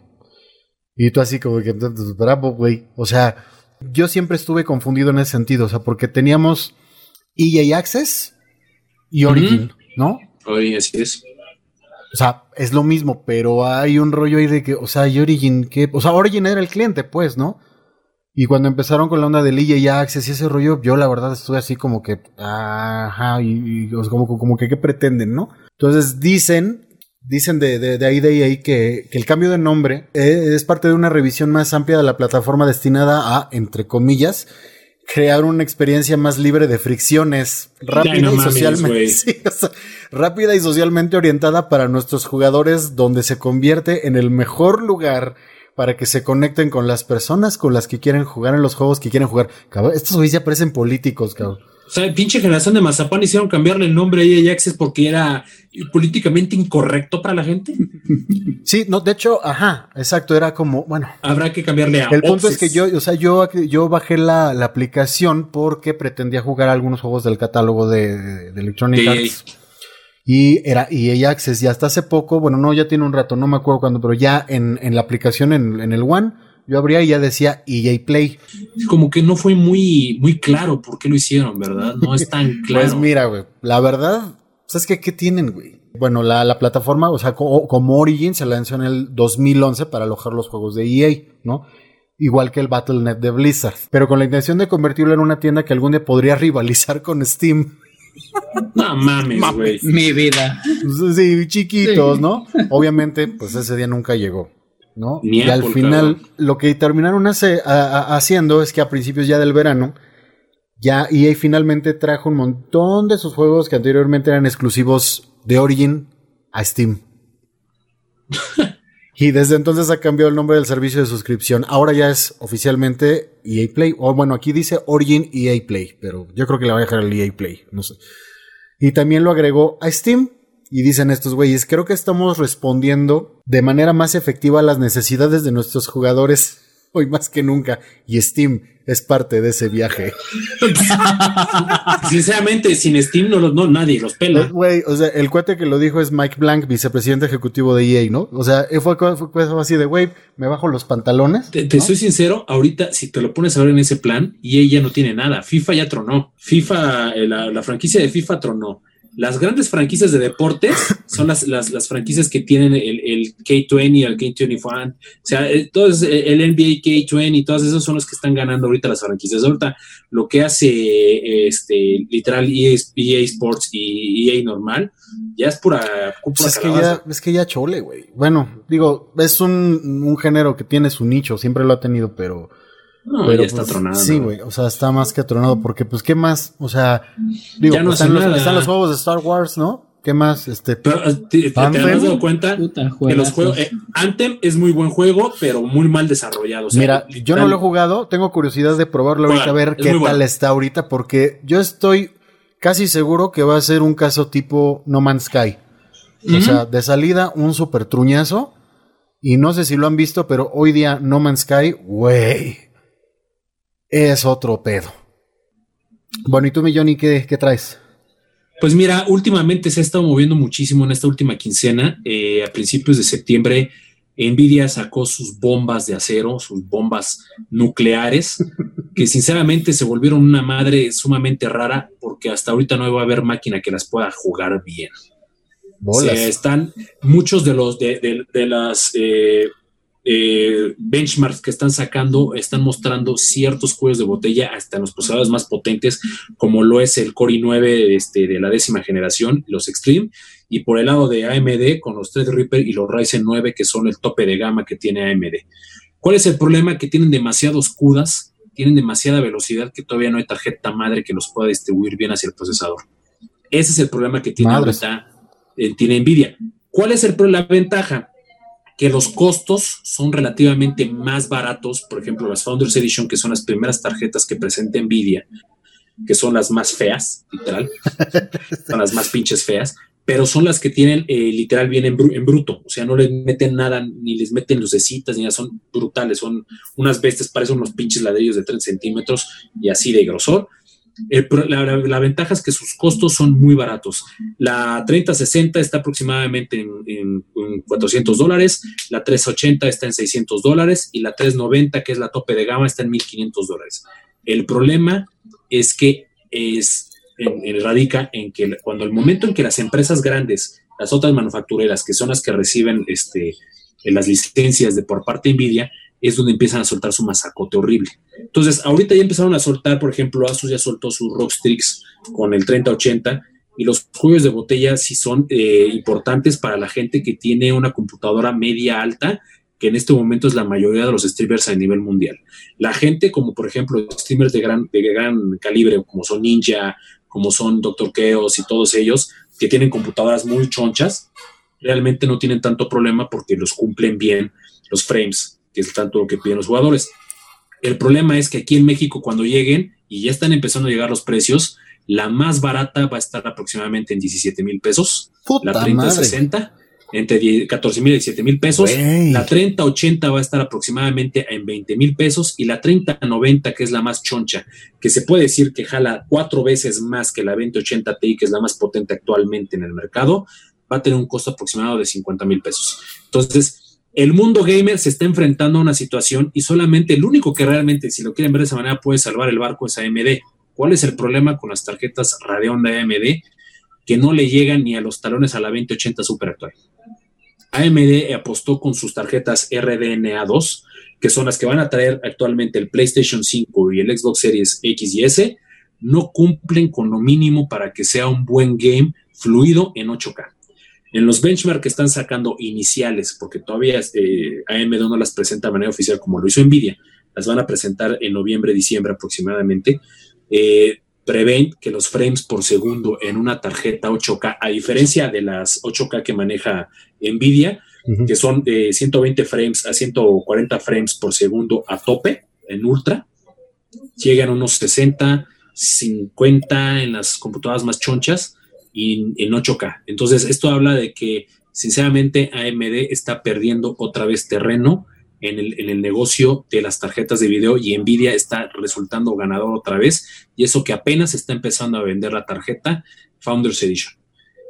Y tú así como que, bravo, güey. O sea, yo siempre estuve confundido en ese sentido, o sea, porque teníamos EA Access y Origin, ¿no? así es. O sea, es lo mismo, pero hay un rollo ahí de que, o sea, Origin, que, o sea, Origin era el cliente, pues, ¿no? Y cuando empezaron con la onda del EA Access y ese rollo, yo la verdad estuve así como que, ajá, y, como, como que, ¿qué pretenden, no? Entonces dicen, dicen de, de, de ahí de EA que, que, el cambio de nombre es parte de una revisión más amplia de la plataforma destinada a, entre comillas, crear una experiencia más libre de fricciones, rápida y socialmente, rápida y socialmente orientada para nuestros jugadores, donde se convierte en el mejor lugar para que se conecten con las personas con las que quieren jugar en los juegos que quieren jugar. Cabrón, estos güeyes ya parecen políticos, cabrón. O sea, pinche generación de Mazapán hicieron cambiarle el nombre a EA Access porque era políticamente incorrecto para la gente. Sí, no, de hecho, ajá, exacto, era como, bueno. Habrá que cambiarle a El punto es que yo, o sea, yo, yo bajé la, aplicación porque pretendía jugar algunos juegos del catálogo de, Electronic Arts. Y era EA Access, y hasta hace poco, bueno, no, ya tiene un rato, no me acuerdo cuándo, pero ya en, en la aplicación, en, en el One, yo abría y ya decía EA Play. Como que no fue muy, muy claro por qué lo hicieron, ¿verdad? No es tan claro. pues mira, güey, la verdad, ¿sabes qué, qué tienen, güey? Bueno, la, la plataforma, o sea, como Origin se lanzó en el 2011 para alojar los juegos de EA, ¿no? Igual que el Battle.net de Blizzard, pero con la intención de convertirlo en una tienda que algún día podría rivalizar con Steam. No mames, güey. Mi vida. Sí, chiquitos, ¿no? Obviamente, pues ese día nunca llegó. ¿no? y al final, lo que terminaron haciendo es que a principios ya del verano, ya EA finalmente trajo un montón de sus juegos que anteriormente eran exclusivos de Origin a Steam. Y desde entonces ha cambiado el nombre del servicio de suscripción. Ahora ya es oficialmente EA Play. O bueno, aquí dice Origin EA Play, pero yo creo que le voy a dejar el EA Play. No sé. Y también lo agregó a Steam. Y dicen estos güeyes, creo que estamos respondiendo de manera más efectiva a las necesidades de nuestros jugadores hoy más que nunca. Y Steam es parte de ese viaje. Sinceramente, sin Steam no, no nadie los pela. Eh, güey, o sea, el cuate que lo dijo es Mike Blank, vicepresidente ejecutivo de EA, ¿no? O sea, fue, fue, así de, güey, me bajo los pantalones. Te, soy sincero, ahorita, si te lo pones a ver en ese plan, EA ya no tiene nada. FIFA ya tronó. FIFA, eh, la, la franquicia de FIFA tronó. Las grandes franquicias de deportes son las, las, franquicias que tienen el, el K20, el K21, o sea, eh, todos, eh, el NBA K20 y todos esos son los que están ganando ahorita las franquicias. Ahorita lo que hace este literal EA, e Sports y EA normal, ya es pura, pues es, que ya, es que ya chole, güey. Bueno, digo, es un, un género que tiene su nicho, siempre lo ha tenido, pero no, ya está pues, tronado. Sí, güey. O sea, está más que tronado. Porque, pues, ¿qué más? O sea, digo, ya no pues, están, los, están, los, juegos de Star Wars, ¿no? ¿Qué más? Este. Pero, eh, ¿te, te, has dado cuenta que los juegos. Eh, Anthem es muy buen juego, pero muy mal desarrollado. Mira, yo no lo he jugado. Tengo curiosidad de probarlo ahorita, a ver qué tal está ahorita. Porque yo estoy casi seguro que va a ser un caso tipo No Man's Sky. O sea, de salida, un super truñazo. Y no sé si lo han visto, pero hoy día No Man's Sky, güey es otro pedo. Bueno, ¿y tú, mi Johnny, qué, traes? Pues mira, últimamente se ha estado moviendo muchísimo en esta última quincena. Eh, a principios de septiembre, Nvidia sacó sus bombas de acero, sus bombas nucleares, que sinceramente se volvieron una madre sumamente rara porque hasta ahorita no va a haber máquina que las pueda jugar bien. están muchos de los de, las eh, eh, benchmarks que están sacando están mostrando ciertos cuellos de botella hasta en los procesadores más potentes, como lo es el Core i9 este, de la décima generación, los Extreme, y por el lado de AMD con los Threadripper y los Ryzen 9, que son el tope de gama que tiene AMD. ¿Cuál es el problema? Que tienen demasiados CUDAs, tienen demasiada velocidad que todavía no hay tarjeta madre que los pueda distribuir bien hacia el procesador. Ese es el problema que tiene ahorita, eh, tiene Nvidia. ¿Cuál es el, la ventaja? Que los costos son relativamente más baratos, por ejemplo, las Founders Edition, que son las primeras tarjetas que presenta Nvidia, que son las más feas, literal, son las más pinches feas, pero son las que tienen eh, literal bien en, bruto, o sea, no les meten nada, ni les meten lucecitas, ni nada, son brutales, son unas bestias, parecen unos pinches ladrillos de 3 centímetros y así de grosor, la, ventaja es que sus costos son muy baratos. La 3060 está aproximadamente en, 400 dólares, la 380 está en 600 dólares y la 390, que es la tope de gama, está en 1500 dólares. El problema es que es, en, radica en que cuando el momento en que las empresas grandes, las otras manufactureras, que son las que reciben este, las licencias de por parte de Nvidia, es donde empiezan a soltar su masacote horrible. Entonces, ahorita ya empezaron a soltar, por ejemplo, Asus ya soltó su Rockstrix con el 3080 y los juegos de botella sí son eh, importantes para la gente que tiene una computadora media alta que en este momento es la mayoría de los streamers a nivel mundial. La gente, como por ejemplo streamers de gran, de gran calibre, como son Ninja, como son Dr. Chaos y todos ellos, que tienen computadoras muy chonchas, realmente no tienen tanto problema porque los cumplen bien los frames, que es tanto lo que piden los jugadores. El problema es que aquí en México, cuando lleguen, y ya están empezando a llegar los precios, la más barata va a estar aproximadamente en 17 mil pesos, la 3060 entre 14 mil y 17 mil pesos. La 3080 va a estar aproximadamente en 20 mil pesos y la 3090, que es la más choncha, que se puede decir que jala cuatro veces más que la 2080 Ti, que es la más potente actualmente en el mercado, va a tener un costo aproximado de 50 mil pesos. Entonces, el mundo gamer se está enfrentando a una situación y solamente el único que realmente, si lo quieren ver de esa manera, puede salvar el barco es AMD. ¿Cuál es el problema con las tarjetas Radeon de AMD? Que no le llegan ni a los talones a la 2080 Super actual. AMD apostó con sus tarjetas RDNA2, que son las que van a traer actualmente el PlayStation 5 y el Xbox Series X y S, no cumplen con lo mínimo para que sea un buen game fluido en 8K. En los benchmarks que están sacando iniciales, porque todavía eh, AMD no las presenta de manera oficial como lo hizo Nvidia, las van a presentar en noviembre, diciembre aproximadamente, eh, prevén que los frames por segundo en una tarjeta 8K, a diferencia de las 8K que maneja Nvidia, que son de 120 frames a 140 frames por segundo a tope en ultra, llegan a unos 60, 50 en las computadoras más chonchas y en 8K. Entonces, esto habla de que sinceramente AMD está perdiendo otra vez terreno en el, negocio de las tarjetas de video y Nvidia está resultando ganador otra vez y eso que apenas está empezando a vender la tarjeta Founders Edition.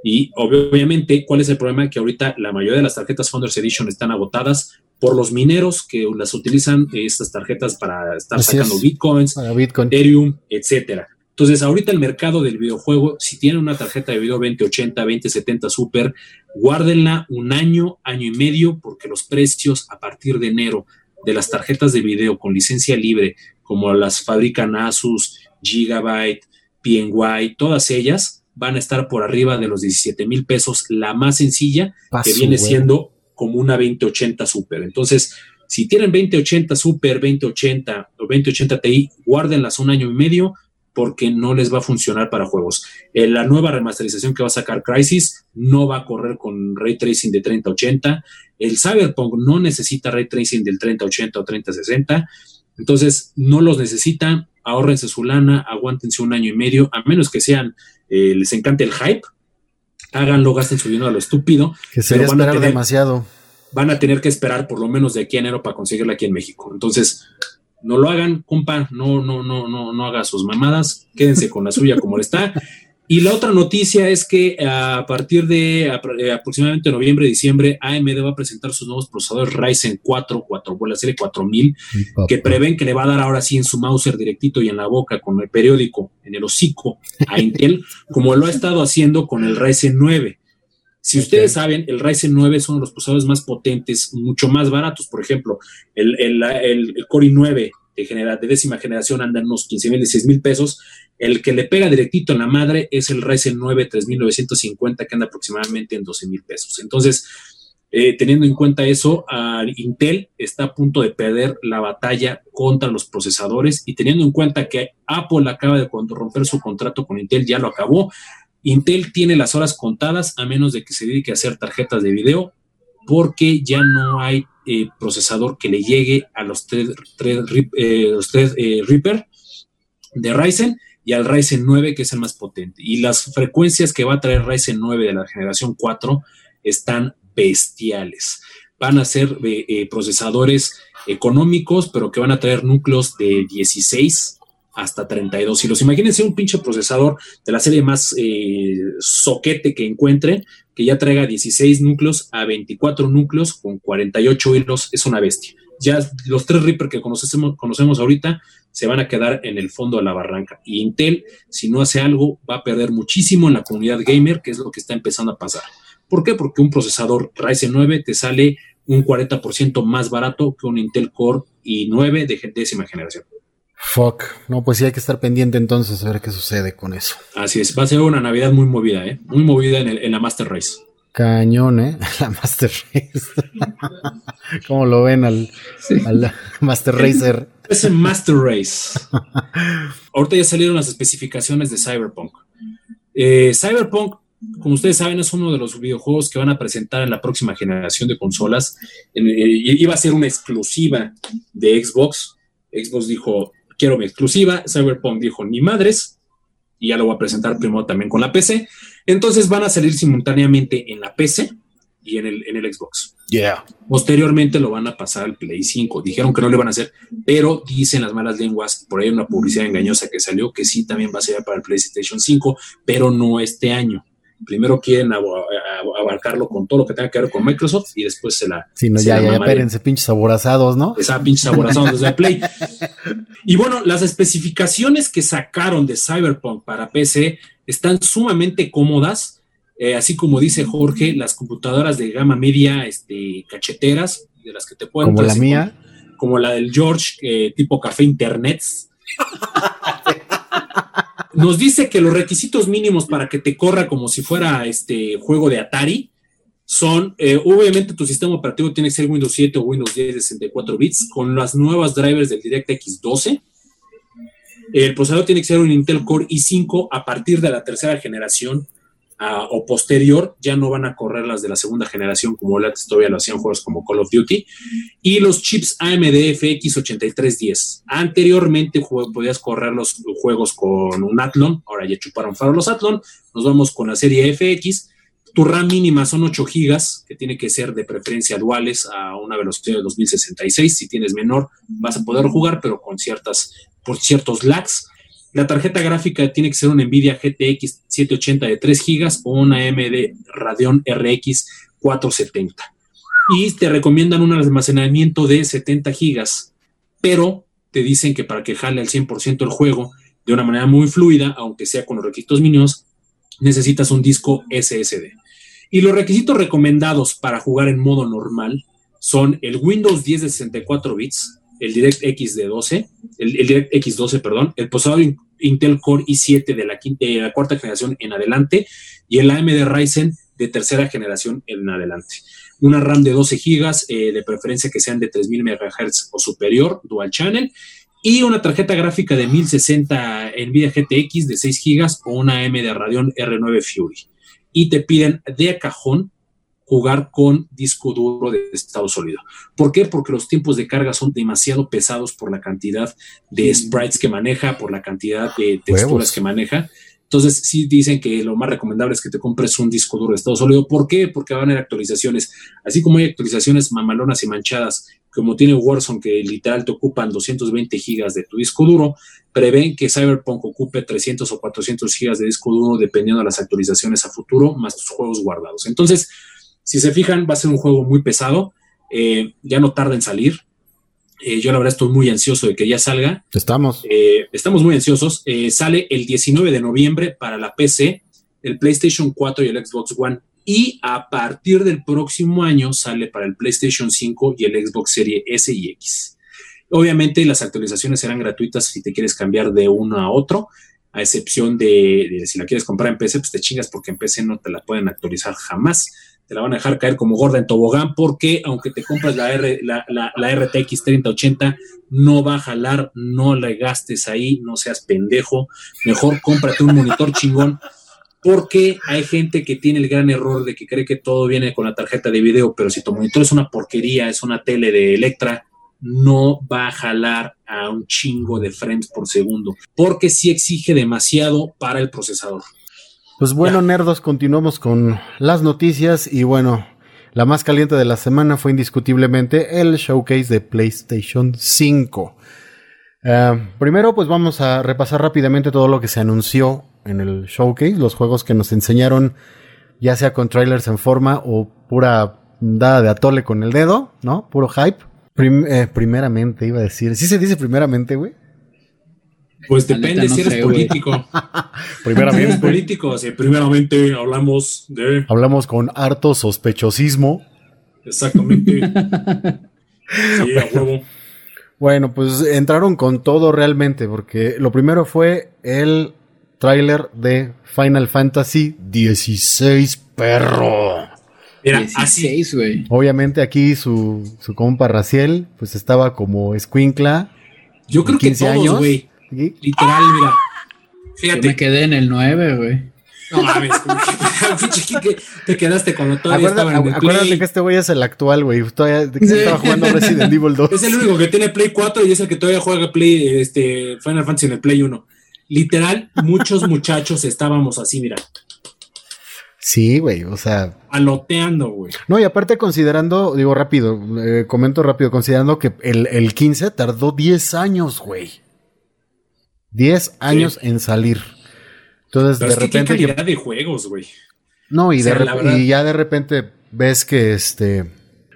Y obviamente, ¿cuál es el problema? Que ahorita la mayoría de las tarjetas Founders Edition están agotadas por los mineros que las utilizan estas tarjetas para estar sacando bitcoins, Bitcoin. Ethereum, etcétera. Entonces, ahorita el mercado del videojuego, si tienen una tarjeta de video 2080, 2070 Super, guárdenla un año, año y medio, porque los precios a partir de enero de las tarjetas de video con licencia libre, como las fabrican Asus, Gigabyte, PNY, todas ellas van a estar por arriba de los 17 mil pesos, la más sencilla, que viene siendo como una 2080 Super. Entonces, si tienen 2080 Super, 2080 o 2080 Ti, guárdenlas un año y medio, porque no les va a funcionar para juegos. Eh, la nueva remasterización que va a sacar Crisis no va a correr con ray tracing de 3080. El Cyberpunk no necesita ray tracing del 3080 o 3060. Entonces, no los necesitan. Ahórrense su lana, aguántense un año y medio, a menos que sean, eh, les encante el hype. Háganlo, gasten su dinero a lo estúpido. Que se van a tener, demasiado. Van a tener que esperar por lo menos de aquí a enero para conseguirla aquí en México. Entonces, no lo hagan, compa, no, no, no, no, no haga sus mamadas, quédense con la suya como está. Y la otra noticia es que a partir de eh, aproximadamente noviembre, diciembre, AMD va a presentar sus nuevos procesadores Ryzen 4, 4 la serie 4000, que prevén que le va a dar ahora sí en su Mauser directito y en la boca con el periódico, en el hocico a Intel, como lo ha estado haciendo con el Ryzen 9. Si ustedes saben, el Ryzen 9 es uno de los procesadores más potentes, mucho más baratos. Por ejemplo, el, Core i9 de, de décima generación anda en unos 15 mil, 16 mil pesos. El que le pega directito en la madre es el Ryzen 9 3950, que anda aproximadamente en 12 mil pesos. Entonces, eh, teniendo en cuenta eso, Intel está a punto de perder la batalla contra los procesadores y teniendo en cuenta que Apple acaba de romper su contrato con Intel, ya lo acabó, Intel tiene las horas contadas a menos de que se dedique a hacer tarjetas de video porque ya no hay eh, procesador que le llegue a los tres, eh, eh, de Ryzen y al Ryzen 9 que es el más potente. Y las frecuencias que va a traer Ryzen 9 de la generación 4 están bestiales. Van a ser procesadores económicos, pero que van a traer núcleos de 16 hasta 32 hilos. Imagínense un pinche procesador de la serie más eh, soquete que encuentre, que ya traiga 16 núcleos a 24 núcleos con 48 hilos, es una bestia. Ya los tres Reaper que conocemos, conocemos ahorita se van a quedar en el fondo de la barranca. Y Intel, si no hace algo, va a perder muchísimo en la comunidad gamer, que es lo que está empezando a pasar. ¿Por qué? Porque un procesador Ryzen 9 te sale un 40% más barato que un Intel Core i9 de décima generación. Fuck. No, pues sí hay que estar pendiente entonces a ver qué sucede con eso. Así es. Va a ser una Navidad muy movida, ¿eh? Muy movida en, la Master Race. cañón, ¿eh? La Master Race. ¿Cómo lo ven al, al Master Racer? Es el Master Race. Ahorita ya salieron las especificaciones de Cyberpunk. Eh, Cyberpunk, como ustedes saben, es uno de los videojuegos que van a presentar en la próxima generación de consolas. En, eh, iba a ser una exclusiva de Xbox. Xbox dijo, quiero mi exclusiva. Cyberpunk dijo, ni madres. Y ya lo voy a presentar primero también con la PC. Entonces van a salir simultáneamente en la PC y en el, en el Xbox. Yeah. Posteriormente lo van a pasar al Play 5. Dijeron que no le van a hacer, pero dicen las malas lenguas, por ahí una publicidad engañosa que salió, que sí también va a ser para el PlayStation 5, pero no este año. Primero quieren abarcarlo con todo lo que tenga que ver con Microsoft y después se la. Sí, no, ya, ya, espérense, pinches aborazados, ¿no? Esa pinches aborazados desde Play. Y bueno, las especificaciones que sacaron de Cyberpunk para PC están sumamente cómodas. Eh, así como dice Jorge, las computadoras de gama media, este, cacheteras, de las que te pueden. Como la mía. Como, la del George, eh, tipo café internet. Nos dice que los requisitos mínimos para que te corra como si fuera este juego de Atari son, eh, obviamente tu sistema operativo tiene que ser Windows 7 o Windows 10 de 64 bits con las nuevas drivers del DirectX 12. El procesador tiene que ser un Intel Core i5 a partir de la tercera generación o posterior. Ya no van a correr las de la segunda generación como antes todavía lo hacían juegos como Call of Duty. Y los chips AMD FX 8310. Anteriormente podías correr los juegos con un Athlon, ahora ya chuparon faro los Athlon. Nos vamos con la serie FX tu RAM mínima son 8 gigas, que tiene que ser de preferencia duales a una velocidad de 2066. Si tienes menor, vas a poder jugar, pero con ciertas, por ciertos lags. La tarjeta gráfica tiene que ser una Nvidia GTX 780 de 3 gigas o una AMD Radeon RX 470. Y te recomiendan un almacenamiento de 70 gigas, pero te dicen que para que jale al 100% el juego de una manera muy fluida, aunque sea con los requisitos mínimos, necesitas un disco SSD. Y los requisitos recomendados para jugar en modo normal son el Windows 10 de 64 bits, el DirectX de 12, el, DirectX 12, perdón, el procesador Intel Core i7 de la, quinta, la cuarta generación en adelante y el AMD Ryzen de tercera generación en adelante. Una RAM de 12 GB, eh, de preferencia que sean de 3000 MHz o superior, dual channel, y una tarjeta gráfica de 1060 Nvidia GTX de 6 GB o una AMD Radeon R9 Fury y te piden de cajón jugar con disco duro de estado sólido. ¿Por qué? Porque los tiempos de carga son demasiado pesados por la cantidad de sprites que maneja, por la cantidad de texturas que maneja. Entonces, sí dicen que lo más recomendable es que te compres un disco duro de estado sólido. ¿Por qué? Porque van a haber actualizaciones. Así como hay actualizaciones mamalonas y manchadas, como tiene Warzone, que literal te ocupan 220 gigas de tu disco duro, prevén que Cyberpunk ocupe 300 o 400 gigas de disco duro dependiendo de las actualizaciones a futuro, más tus juegos guardados. Entonces, si se fijan, va a ser un juego muy pesado. Eh, ya no tarda en salir. Eh, yo la verdad estoy muy ansioso de que ya salga. Estamos. Eh, estamos muy ansiosos. Sale el 19 de noviembre para la PC, el PlayStation 4 y el Xbox One. Y a partir del próximo año sale para el PlayStation 5 y el Xbox Series S y X. Obviamente las actualizaciones serán gratuitas si te quieres cambiar de uno a otro, a excepción de, de si la quieres comprar en PC, pues te chingas porque en PC no te la pueden actualizar jamás te la van a dejar caer como gorda en tobogán, porque aunque te compras la, R, la, la, RTX 3080, no va a jalar, no le gastes ahí, no seas pendejo. Mejor cómprate un monitor chingón, porque hay gente que tiene el gran error de que cree que todo viene con la tarjeta de video, pero si tu monitor es una porquería, es una tele de Electra, no va a jalar a un chingo de frames por segundo, porque sí exige demasiado para el procesador. Pues bueno, nerdos, continuamos con las noticias y bueno, la más caliente de la semana fue indiscutiblemente el showcase de PlayStation 5. Eh, primero, pues vamos a repasar rápidamente todo lo que se anunció en el showcase, los juegos que nos enseñaron, ya sea con trailers en forma o pura dada de atole con el dedo, ¿no? Puro hype. Eh, primeramente, iba a decir. ¿Sí se dice primeramente, güey? Pues depende si eres político. primeramente. Si eres político, sí, primeramente hablamos de. Hablamos con harto sospechosismo. Exactamente. sí, a huevo. Bueno, pues entraron con todo realmente, porque lo primero fue el tráiler de Final Fantasy XVI, perro. Era 16, güey. Obviamente aquí su, su compa Raciel, pues estaba como escuincla. Yo creo que 15 todos, años. güey. Literal, mira. Yo me Fíjate. quedé en el 9, güey. No mames, como que- te quedaste cuando todavía Acuérdate, estaba en el acuérdate Play. que este güey es el actual, güey. Todavía de que Sí. estaba jugando Resident Evil 2. Es el único que tiene Play 4 y es el que todavía juega Play, este, Final Fantasy en el Play 1. Literal, muchos muchachos estábamos así, mira, Sí, güey, o sea. aloteando, güey. No, y aparte considerando, digo rápido, eh, comento rápido, considerando que el, el 15 tardó 10 años, güey. 10 años en salir. Entonces, Pero de es que qué repente. que- calidad de juegos, güey. no, y, o sea, de verdad- y ya de repente ves que este.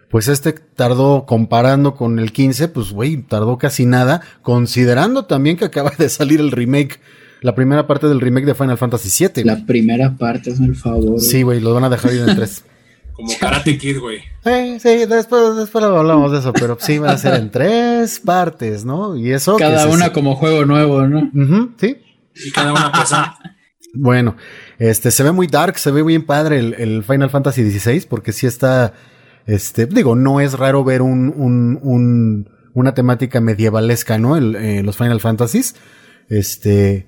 Pues este tardó, comparando con el 15, pues güey, tardó casi nada, considerando también que acaba de salir el remake, la primera parte del remake de Final Fantasy VII. La primera parte, hazme el favor. Sí, güey, lo van a dejar ir en tres. Como Karate Kid, güey. Eh, sí, después, después hablamos de eso, pero sí van a ser en tres partes, ¿no? Y eso. Cada se- una como juego nuevo, ¿no? Ujú, sí. Y cada una pesa. Bueno, este se ve muy dark, se ve bien padre el, el Final Fantasy XVI, porque sí está. Este, digo, no es raro ver un, un, un- una temática medievalesca, ¿no? El, eh, los Final Fantasies. Este.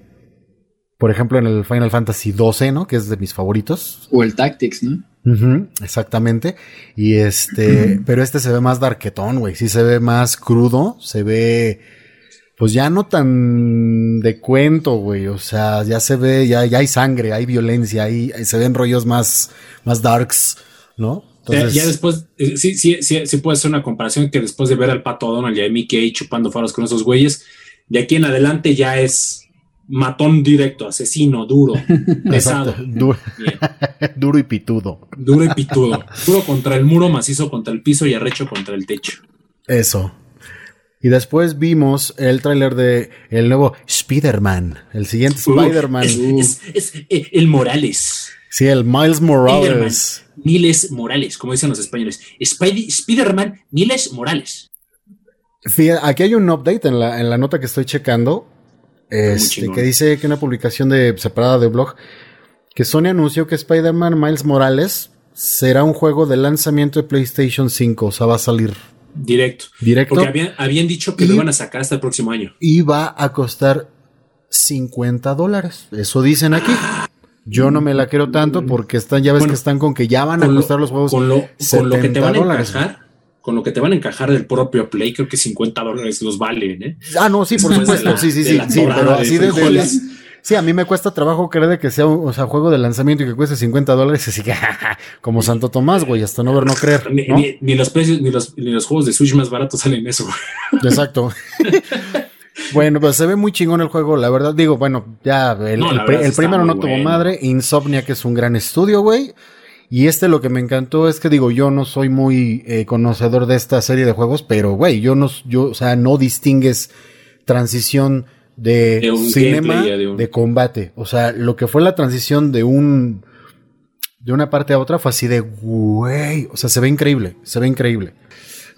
Por ejemplo, en el Final Fantasy XII, ¿no? Que es de mis favoritos. O el Tactics, ¿no? Exactamente. Y este, pero este se ve más darquetón, güey. Sí se ve más crudo, se ve, pues ya no tan de cuento, güey. O sea, ya se ve, ya, ya hay sangre, hay violencia, hay, se ven rollos más, más darks, ¿no? Ya, ya después, eh, sí, sí, sí, sí puede ser una comparación que después de ver al pato Donald y a Mickey chupando faros con esos güeyes, de aquí en adelante ya es matón directo, asesino, duro, pesado. Exacto, du- Bien. duro y pitudo. Duro y pitudo. Duro contra el muro, macizo contra el piso y arrecho contra el techo. Eso. Y después vimos el tráiler de el nuevo Spider-Man, el siguiente Uh, Spider-Man. es, es- es, eh, el Morales. Sí, el Miles Morales. Miles Morales, como dicen los españoles. Spider-Man Miles Morales. Fíjate, aquí hay un update en la, en la nota que estoy checando. Este, que dice que una publicación de, separada de blog. Que Sony anunció que Spider-Man Miles Morales será un juego de lanzamiento de PlayStation 5. O sea, va a salir Directo. directo. Porque habían, habían dicho que Y- lo iban a sacar hasta el próximo año. Y va a costar 50 dólares. Eso dicen aquí. Yo no me la quiero tanto porque están, ya ves Bueno, que están con que ya van a lo- costar los juegos. Con lo, con lo que te 70 van a dólares. encajar, con lo que te van a encajar del propio Play, creo que 50 dólares los valen, ¿eh? Ah, no, sí, por Después supuesto. la- sí, sí, sí. sí, pero así de, de- frijoles. Sí, a mí me cuesta trabajo creer de que sea un o sea, juego de lanzamiento y que cueste 50 dólares. Así que, como Santo Tomás, güey, hasta no ver, no creer. Ni, ¿no? ni- ni los precios, ni los, ni los juegos de Switch más baratos salen eso. güey. Exacto. bueno, pues se ve muy chingón el juego, la verdad. Digo, bueno, ya el, No, primero no muy tuvo bueno. madre. Insomnia, que es un gran estudio, güey. Y este lo que me encantó es que digo, yo no soy muy eh, conocedor de esta serie de juegos, pero güey, yo no, yo, o sea, no distingues transición de, De un cinema de, combate. O sea, lo que fue la transición de un de una parte a otra fue así de güey, o sea, se ve increíble, se ve increíble.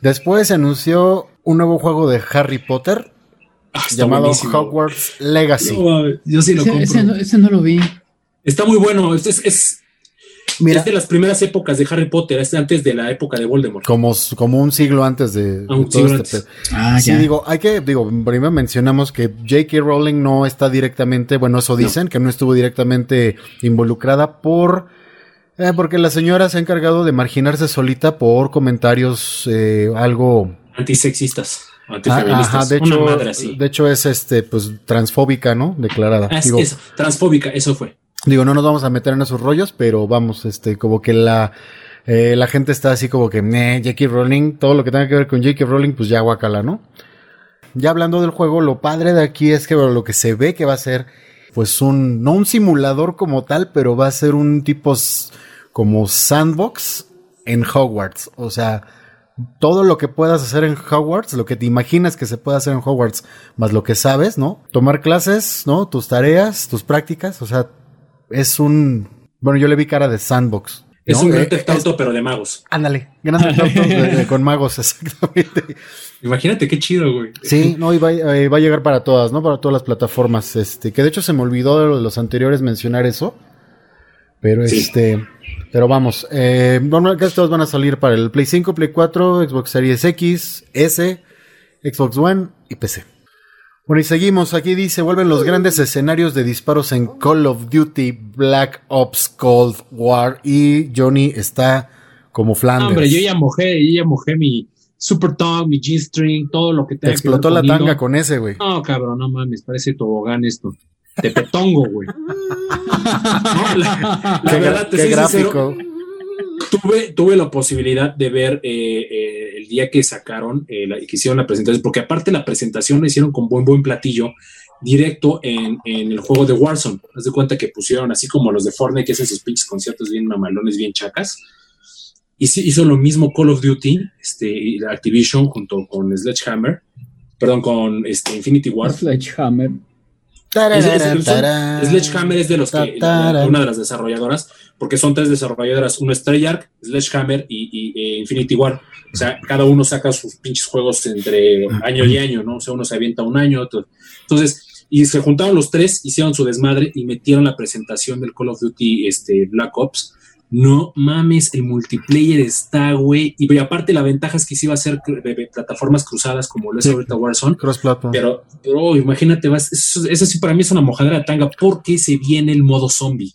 Después se anunció un nuevo juego de Harry Potter Ah, llamado buenísimo. Hogwarts Legacy. No, yo sí lo Ese, compro. ese no, ese no lo vi. Está muy bueno. Es, es, es- Mira, es de las primeras épocas de Harry Potter, es antes de la época de Voldemort. como, como un siglo antes de, Ah, un de todo siglo este antes. Ah, Sí, ya. digo, hay que, digo, primero mencionamos que J.K. Rowling no está directamente, bueno, eso dicen, que no estuvo directamente involucrada por, eh, porque la señora se ha encargado de marginarse solita por comentarios, eh, algo, Antisexistas, Ah, antifeministas. ajá, de una hecho, madre así. de hecho es este, pues, transfóbica, ¿no? Declarada. Es- digo, eso, transfóbica, eso fue. Digo, no nos vamos a meter en esos rollos, pero vamos, este, como que la, eh, la gente está así como que, "Meh, J.K. Rowling, todo lo que tenga que ver con J.K. Rowling, pues ya guacala, ¿no? Ya hablando del juego, lo padre de aquí es que lo que se ve que va a ser, pues un, no un simulador como tal, pero va a ser un tipo como sandbox en Hogwarts. O sea, todo lo que puedas hacer en Hogwarts, lo que te imaginas que se puede hacer en Hogwarts, más lo que sabes, ¿no? Tomar clases, ¿no? Tus tareas, tus prácticas, o sea, es un, bueno, yo le vi cara de sandbox. Es un Eh, Grand Theft Auto, pero de magos. Ándale, Grand Theft Auto de- de- con magos, exactamente. Imagínate qué chido, güey. Sí, no, y va, eh, va a llegar para todas, ¿no? Para todas las plataformas. Este, que de hecho se me olvidó de lo de los anteriores mencionar eso. Pero Sí. este, Pero vamos, eh, que estos van a salir para el Play 5, Play 4, Xbox Series X, S, Xbox One y PC. Bueno, y seguimos. Aquí dice, vuelven los grandes escenarios de disparos en Call of Duty, Black Ops, Cold War. Y Johnny está como Flanders. Hombre, yo ya mojé, yo ya mojé mi Super Tongue, mi G-String, todo lo que te explotó la tanga con ese, güey. No, cabrón, no mames, parece tobogán esto. Te petongo, güey. la, verdad, te qué gráfico. Tuve, tuve la posibilidad de ver eh, eh, el día que sacaron, eh, que hicieron la presentación, porque aparte la presentación la hicieron con buen buen platillo directo en, en, el juego de Warzone. Haz de cuenta que pusieron así como los de Fortnite, que hacen sus pinches conciertos bien mamalones, bien chacas. Y hizo lo mismo Call of Duty, este, Activision junto con Sledgehammer, perdón, con este, Infinity War. Sledgehammer. Sledgehammer es de los que, una de las desarrolladoras, porque son tres desarrolladoras, uno es Treyarch, Sledgehammer y, e Infinity War. O sea, cada uno saca sus pinches juegos entre año y año, ¿no? O sea, uno se avienta un año, otro. Entonces, y se juntaron los tres, hicieron su desmadre y metieron la presentación del Call of Duty este, Black Ops no mames, el multiplayer está, güey. Y aparte la ventaja es que sí va a ser plataformas cruzadas como lo es ahorita Warzone. Pero, pero imagínate, vas, eso, sí para mí es una mojadera de tanga porque se viene el modo zombie.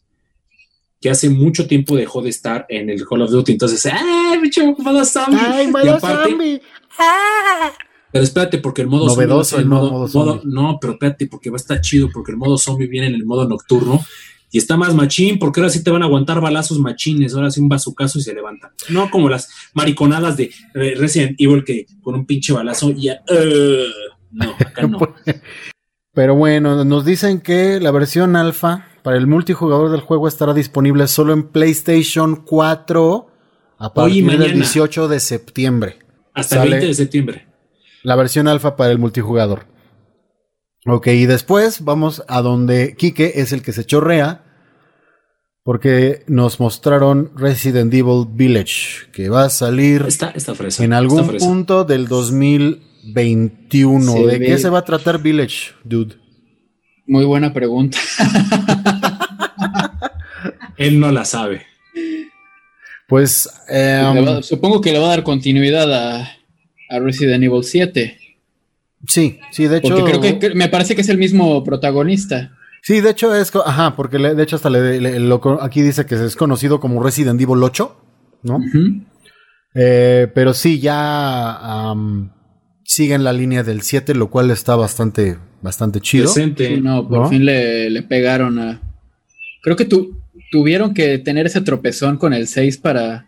Que hace mucho tiempo dejó de estar en el Call of Duty. Entonces, ¡ay, bicho, modo zombie! ¡Ay, modo zombie! ¡Ah! Pero espérate, porque el modo Novedoso zombie. el modo, modo, no, pero espérate, porque va a estar chido, porque el modo zombie viene en el modo nocturno y está más machín, porque ahora sí te van a aguantar balazos machines, ahora sí un bazucazo y se levanta. No como las mariconadas de Resident Evil que con un pinche balazo y ya. no, acá no. Pero bueno, nos dicen que la versión alfa para el multijugador del juego estará disponible solo en PlayStation 4 a partir del 18 de septiembre. Hasta el 20 de septiembre. La versión alfa para el multijugador. Ok, y después vamos a donde Kike es el que se chorrea. Porque nos mostraron Resident Evil Village, que va a salir en algún punto del 2021. ¿De qué se va a tratar Village, dude? Muy buena pregunta. Él no la sabe. Pues em, supongo que le va a dar continuidad a, a Resident Evil 7. Sí, sí, de hecho. Porque creo que, me parece que es el mismo protagonista. Sí, de hecho es. Ajá, porque de hecho hasta le, aquí dice que es conocido como Resident Evil 8, ¿no? Eh, pero sí, ya sigue en la línea del 7, lo cual está bastante, bastante chido. Sí, no, por fin le, pegaron a. Creo que tu, tuvieron que tener ese tropezón con el 6 para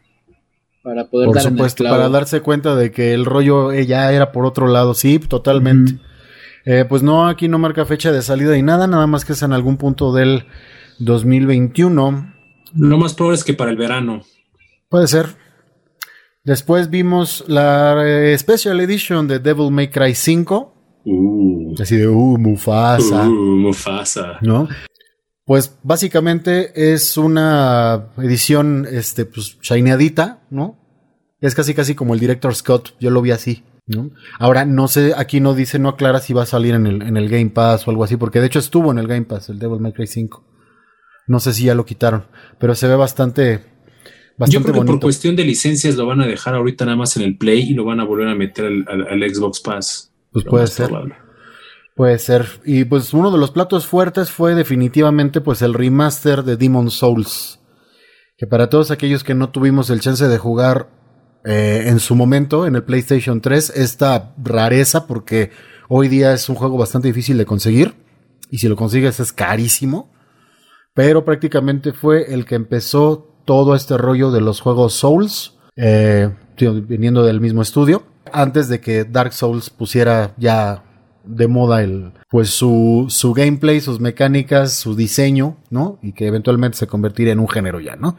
para poder por supuesto, para darse cuenta de que el rollo ya era por otro lado, sí, totalmente. Eh, pues no, aquí no marca fecha de salida y nada, nada más que es en algún punto del 2021. Lo más probable es que para el verano. Puede ser. Después vimos la eh, Special Edition de Devil May Cry 5. Uh. Así de, uh, Mufasa. Uh, Mufasa. ¿No? Pues básicamente es una edición, este, pues, shineadita, ¿no? Es casi casi como el director Scott, yo lo vi así, ¿no? Ahora, no sé, aquí no dice, no aclara si va a salir en el, en el Game Pass o algo así, porque de hecho estuvo en el Game Pass, el Devil May Cry 5. No sé si ya lo quitaron, pero se ve bastante, bastante Yo creo que por cuestión de licencias lo van a dejar ahorita nada más en el Play y lo van a volver a meter al, Xbox Pass. Pues puede ser. Puede ser. Y pues uno de los platos fuertes fue definitivamente pues el remaster de Demon Souls. Que para todos aquellos que no tuvimos el chance de jugar eh, en su momento en el PlayStation 3, esta rareza porque hoy día es un juego bastante difícil de conseguir. Y si lo consigues es carísimo. Pero prácticamente fue el que empezó todo este rollo de los juegos Souls. Eh, viniendo del mismo estudio. Antes de que Dark Souls pusiera ya de moda el, pues su, su gameplay, sus mecánicas, su diseño, ¿no? Y que eventualmente se convertiría en un género ya, ¿no?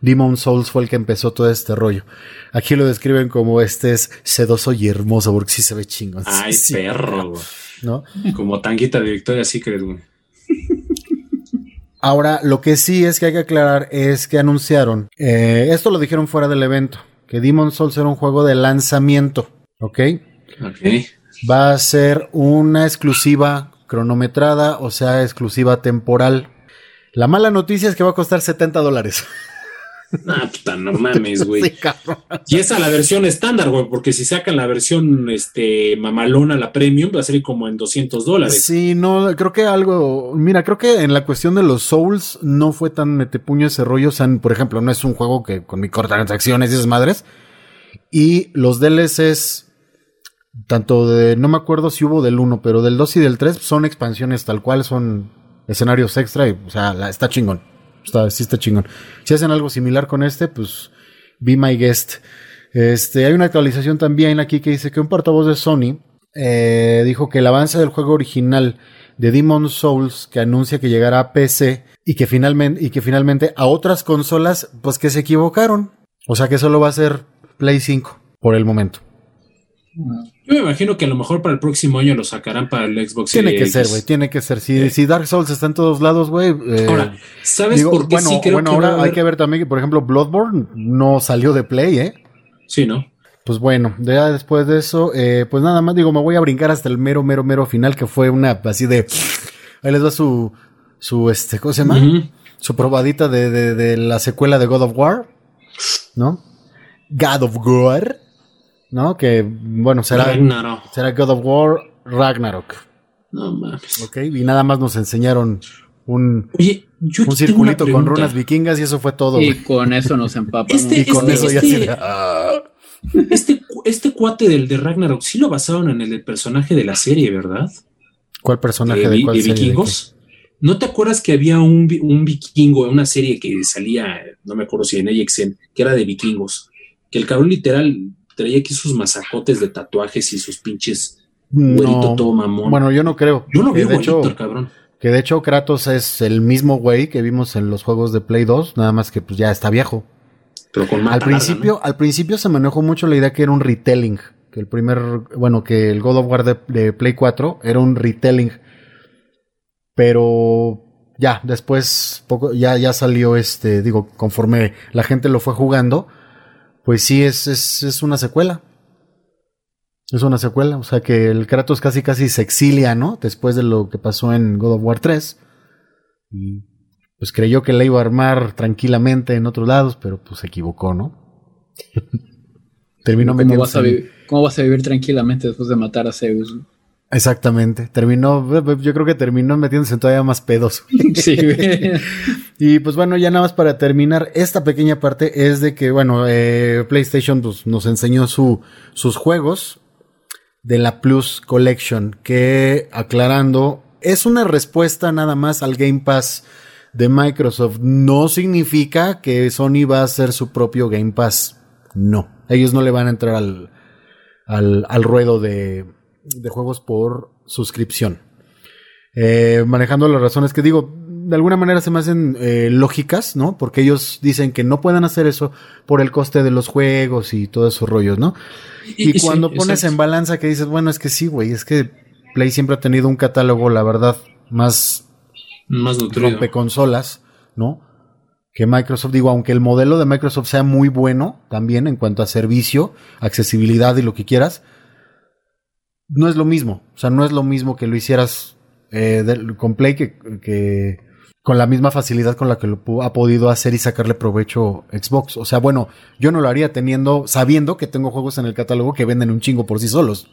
Demon Souls fue el que empezó todo este rollo. Aquí lo describen como este es sedoso y hermoso, porque sí se ve chingón. Ay, perro, ¿no? Como tanguita de Victoria Secret, güey. Ahora, lo que sí es que hay que aclarar es que anunciaron, eh, esto lo dijeron fuera del evento, que Demon Souls era un juego de lanzamiento, ¿ok? Ok va a ser una exclusiva cronometrada, o sea, exclusiva temporal. La mala noticia es que va a costar 70 dólares. Ah, puta, no mames, güey. Sí. Y esa la versión estándar, güey, porque si sacan la versión este mamalona, la premium, va a ser como en 200 dólares. Sí, no, creo que algo. Mira, creo que en la cuestión de los Souls no fue tan metepuño ese rollo. O sea, por ejemplo, no es un juego que con microtransacciones y esas madres. Y los DLCs, tanto de. No me acuerdo si hubo del 1, pero del 2 y del 3 son expansiones tal cual, son escenarios extra. O sea, está chingón. Sí está chingón. Si hacen algo similar con este, pues. Be my guest. Este, hay una actualización también aquí que dice que un portavoz de Sony eh, dijo que el avance del juego original de Demon Souls que anuncia que llegará a PC y que finalmente y que finalmente a otras consolas pues que se equivocaron. O sea que solo va a ser Play 5 por el momento. Yo me imagino que a lo mejor para el próximo año lo sacarán para el Xbox Tiene que ser, güey, tiene que ser. Si, si Dark Souls está en todos lados, güey. eh, Ahora, ¿sabes digo, por qué bueno, sí creo bueno, que ahora hay que ver también que, por ejemplo, Bloodborne no salió de Play, ¿eh? Sí, ¿no? Pues bueno, ya después de eso, eh, pues nada más digo, me voy a brincar hasta el mero, mero, mero final, que fue una así de. Ahí les va su, su, este, ¿cómo se llama? Su probadita de, de, de la secuela de God of War, ¿no? God of War, ¿no? Que, bueno, será, Ragnarok. será God of War Ragnarok, No mames. ¿ok? Y nada más nos enseñaron un, Oye, yo un circulito con runas vikingas y eso fue todo. Y con eso nos empapamos. Este- Y con este- eso ya este- ah. Este, este cuate del de Ragnarok sí lo basaron en el personaje de la serie, ¿verdad? ¿Cuál personaje de, de, cuál de serie, de vikingos. ¿No te acuerdas que había un, un vikingo en una serie que salía, no me acuerdo si en AXN, que era de vikingos? Que el cabrón literal traía aquí sus masacotes de tatuajes y sus pinches güerito No. todo mamón. Bueno, yo no creo. yo no Que vi de hecho, cabrón. Que de hecho Kratos es el mismo güey que vimos en los juegos de Play 2, nada más que pues ya está viejo. Pero con Al larga, principio, al principio se manejó mucho la idea que era un retelling, que el primer, bueno, que el God of War de, de Play 4 era un retelling. Pero ya, después poco, ya, ya salió este, digo, conforme la gente lo fue jugando, pues sí es, es, es una secuela. Es una secuela, o sea que el Kratos casi casi se exilia, ¿no? Después de lo que pasó en God of War 3. Y pues creyó que la iba a armar tranquilamente en otros lados, pero pues se equivocó, ¿no? Terminó ¿Cómo vas, a en- ¿Cómo vas a vivir tranquilamente después de matar a Zeus? Exactamente. Terminó, yo creo que terminó metiéndose en todavía más pedos. Sí. Y pues bueno, ya nada más para terminar, esta pequeña parte es de que, bueno, eh, PlayStation pues, nos enseñó su, sus juegos de la Plus Collection, que aclarando, es una respuesta nada más al Game Pass de Microsoft. No significa que Sony va a hacer su propio Game Pass. No, ellos no le van a entrar al, al, al ruedo de, de juegos por suscripción. Eh, manejando las razones que digo, de alguna manera se me hacen eh, lógicas, ¿no? Porque ellos dicen que no pueden hacer eso por el coste de los juegos y todos esos rollos, ¿no? Y, cuando pones en balanza que dices, bueno, es que sí, güey, es que Play siempre ha tenido un catálogo, la verdad, más Más nutrido. rompeconsolas, ¿no? Que Microsoft, digo, aunque el modelo de Microsoft sea muy bueno también en cuanto a servicio, accesibilidad y lo que quieras, no es lo mismo. O sea, no es lo mismo que lo hicieras eh, del- con Play que, con la misma facilidad con la que lo ha podido hacer y sacarle provecho Xbox. O sea, bueno, yo no lo haría teniendo, sabiendo que tengo juegos en el catálogo que venden un chingo por sí solos.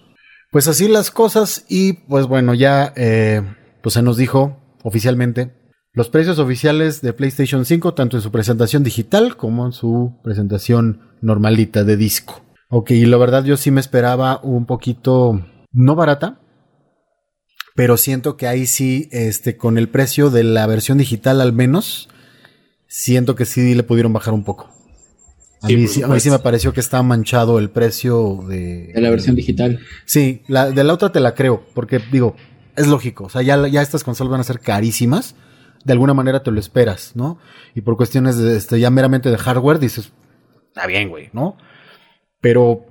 Pues así las cosas y pues bueno, ya eh, pues se nos dijo oficialmente los precios oficiales de PlayStation 5, tanto en su presentación digital como en su presentación normalita de disco. Ok, y la verdad yo sí me esperaba un poquito, no barata, pero siento que ahí sí, este, con el precio de la versión digital al menos, siento que sí le pudieron bajar un poco. A, Sí, mí, sí, a mí supuesto. sí me pareció que está manchado el precio de... De la versión digital. Sí, la, de la otra te la creo, porque digo, es lógico, o sea, ya, ya estas consolas van a ser carísimas, de alguna manera te lo esperas, ¿no? Y por cuestiones de, este, ya meramente de hardware dices, está bien, güey, ¿no? Pero